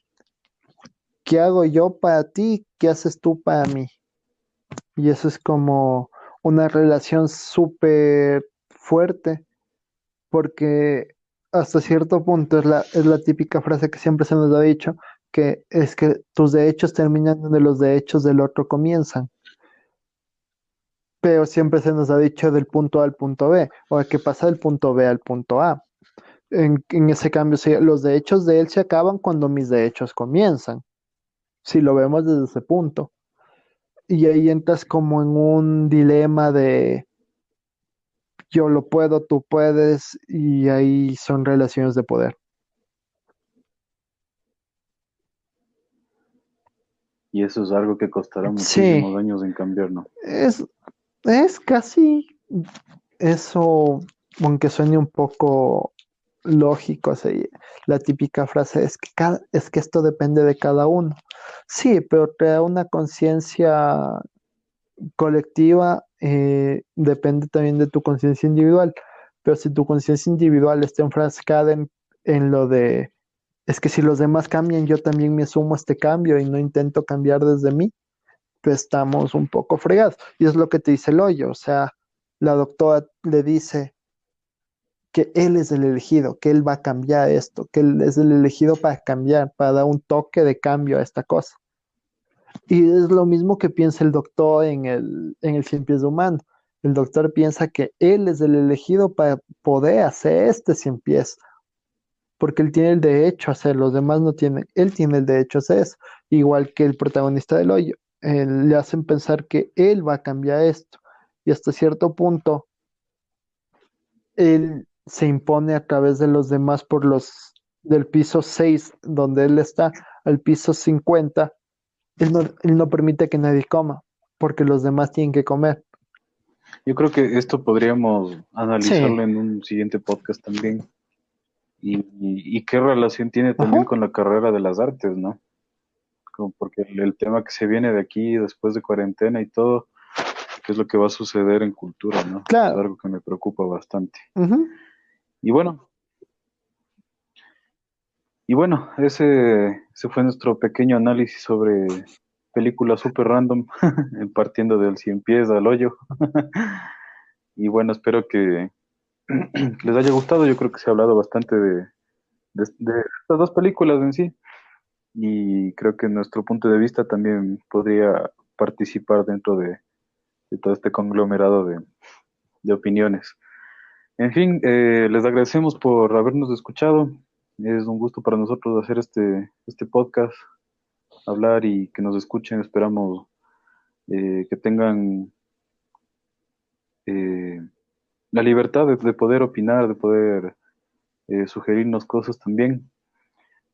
¿qué hago yo para ti? ¿Qué haces tú para mí? Y eso es como una relación súper fuerte, porque hasta cierto punto es la, es la típica frase que siempre se nos ha dicho, que es que tus derechos terminan donde los derechos del otro comienzan. Pero siempre se nos ha dicho del punto A al punto B, o que pasa del punto B al punto A. En, en ese cambio, los derechos de él se acaban cuando mis derechos comienzan si lo vemos desde ese punto. Y ahí entras como en un dilema de yo lo puedo, tú puedes, y ahí son relaciones de poder. Y eso es algo que costará muchísimos años en cambiar, ¿no? Es, es casi eso, aunque suene un poco lógico, la típica frase es que, cada, es que esto depende de cada uno. Sí, pero te da una conciencia colectiva, eh, depende también de tu conciencia individual. Pero si tu conciencia individual está enfrascada en, en lo de, es que si los demás cambian, yo también me asumo este cambio y no intento cambiar desde mí, estamos un poco fregados. Y es lo que te dice el hoyo, o sea, la doctora le dice, que Él es el elegido, que Él va a cambiar esto, que Él es el elegido para cambiar, para dar un toque de cambio a esta cosa. Y es lo mismo que piensa el doctor en el, en el cien pies humano. El doctor piensa que él es el elegido para poder hacer este cien pies, porque él tiene el derecho a hacer, los demás no tienen, él tiene el derecho a hacer eso, igual que el protagonista del hoyo. Le hacen pensar que él va a cambiar esto, y hasta cierto punto, él se impone a través de los demás por los del piso 6, donde él está, al piso 50, él no, él no permite que nadie coma, porque los demás tienen que comer. Yo creo que esto podríamos analizarlo en un siguiente podcast también. Y, qué relación tiene también con la carrera de las artes, ¿no? Como porque el, tema que se viene de aquí después de cuarentena y todo, es lo que va a suceder en cultura, ¿no? Claro. Es algo que me preocupa bastante. Y bueno, y bueno, ese, ese fue nuestro pequeño análisis sobre películas super random, partiendo del cien pies al hoyo. y bueno, espero que les haya gustado. Yo creo que se ha hablado bastante de, de, estas dos películas en sí. Y creo que nuestro punto de vista también podría participar dentro de, todo este conglomerado de, opiniones. En fin, eh, les agradecemos por habernos escuchado. Es un gusto para nosotros hacer este, este podcast hablar y que nos escuchen. Esperamos eh, que tengan eh, la libertad de, poder opinar, de poder eh, sugerirnos cosas también.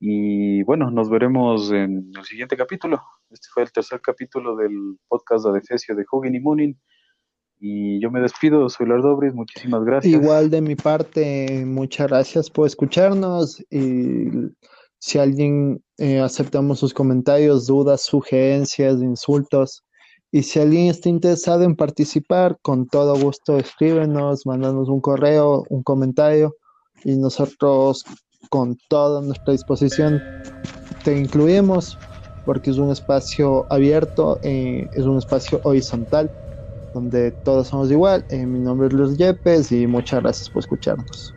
Y bueno, nos veremos en el siguiente capítulo. Este fue el tercer capítulo del podcast de Adefesio de Hogan y Moonin. Y yo me despido, soy Lars Dobris, muchísimas gracias. Igual de mi parte, muchas gracias por escucharnos y si alguien eh, aceptamos sus comentarios, dudas, sugerencias, insultos. Y si alguien está interesado en participar, con todo gusto escríbenos, mándanos un correo, un comentario y nosotros con toda nuestra disposición te incluimos porque es un espacio abierto, eh, es un espacio horizontal donde todos somos igual. Eh, mi nombre es Luis Yepes y muchas gracias por escucharnos.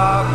far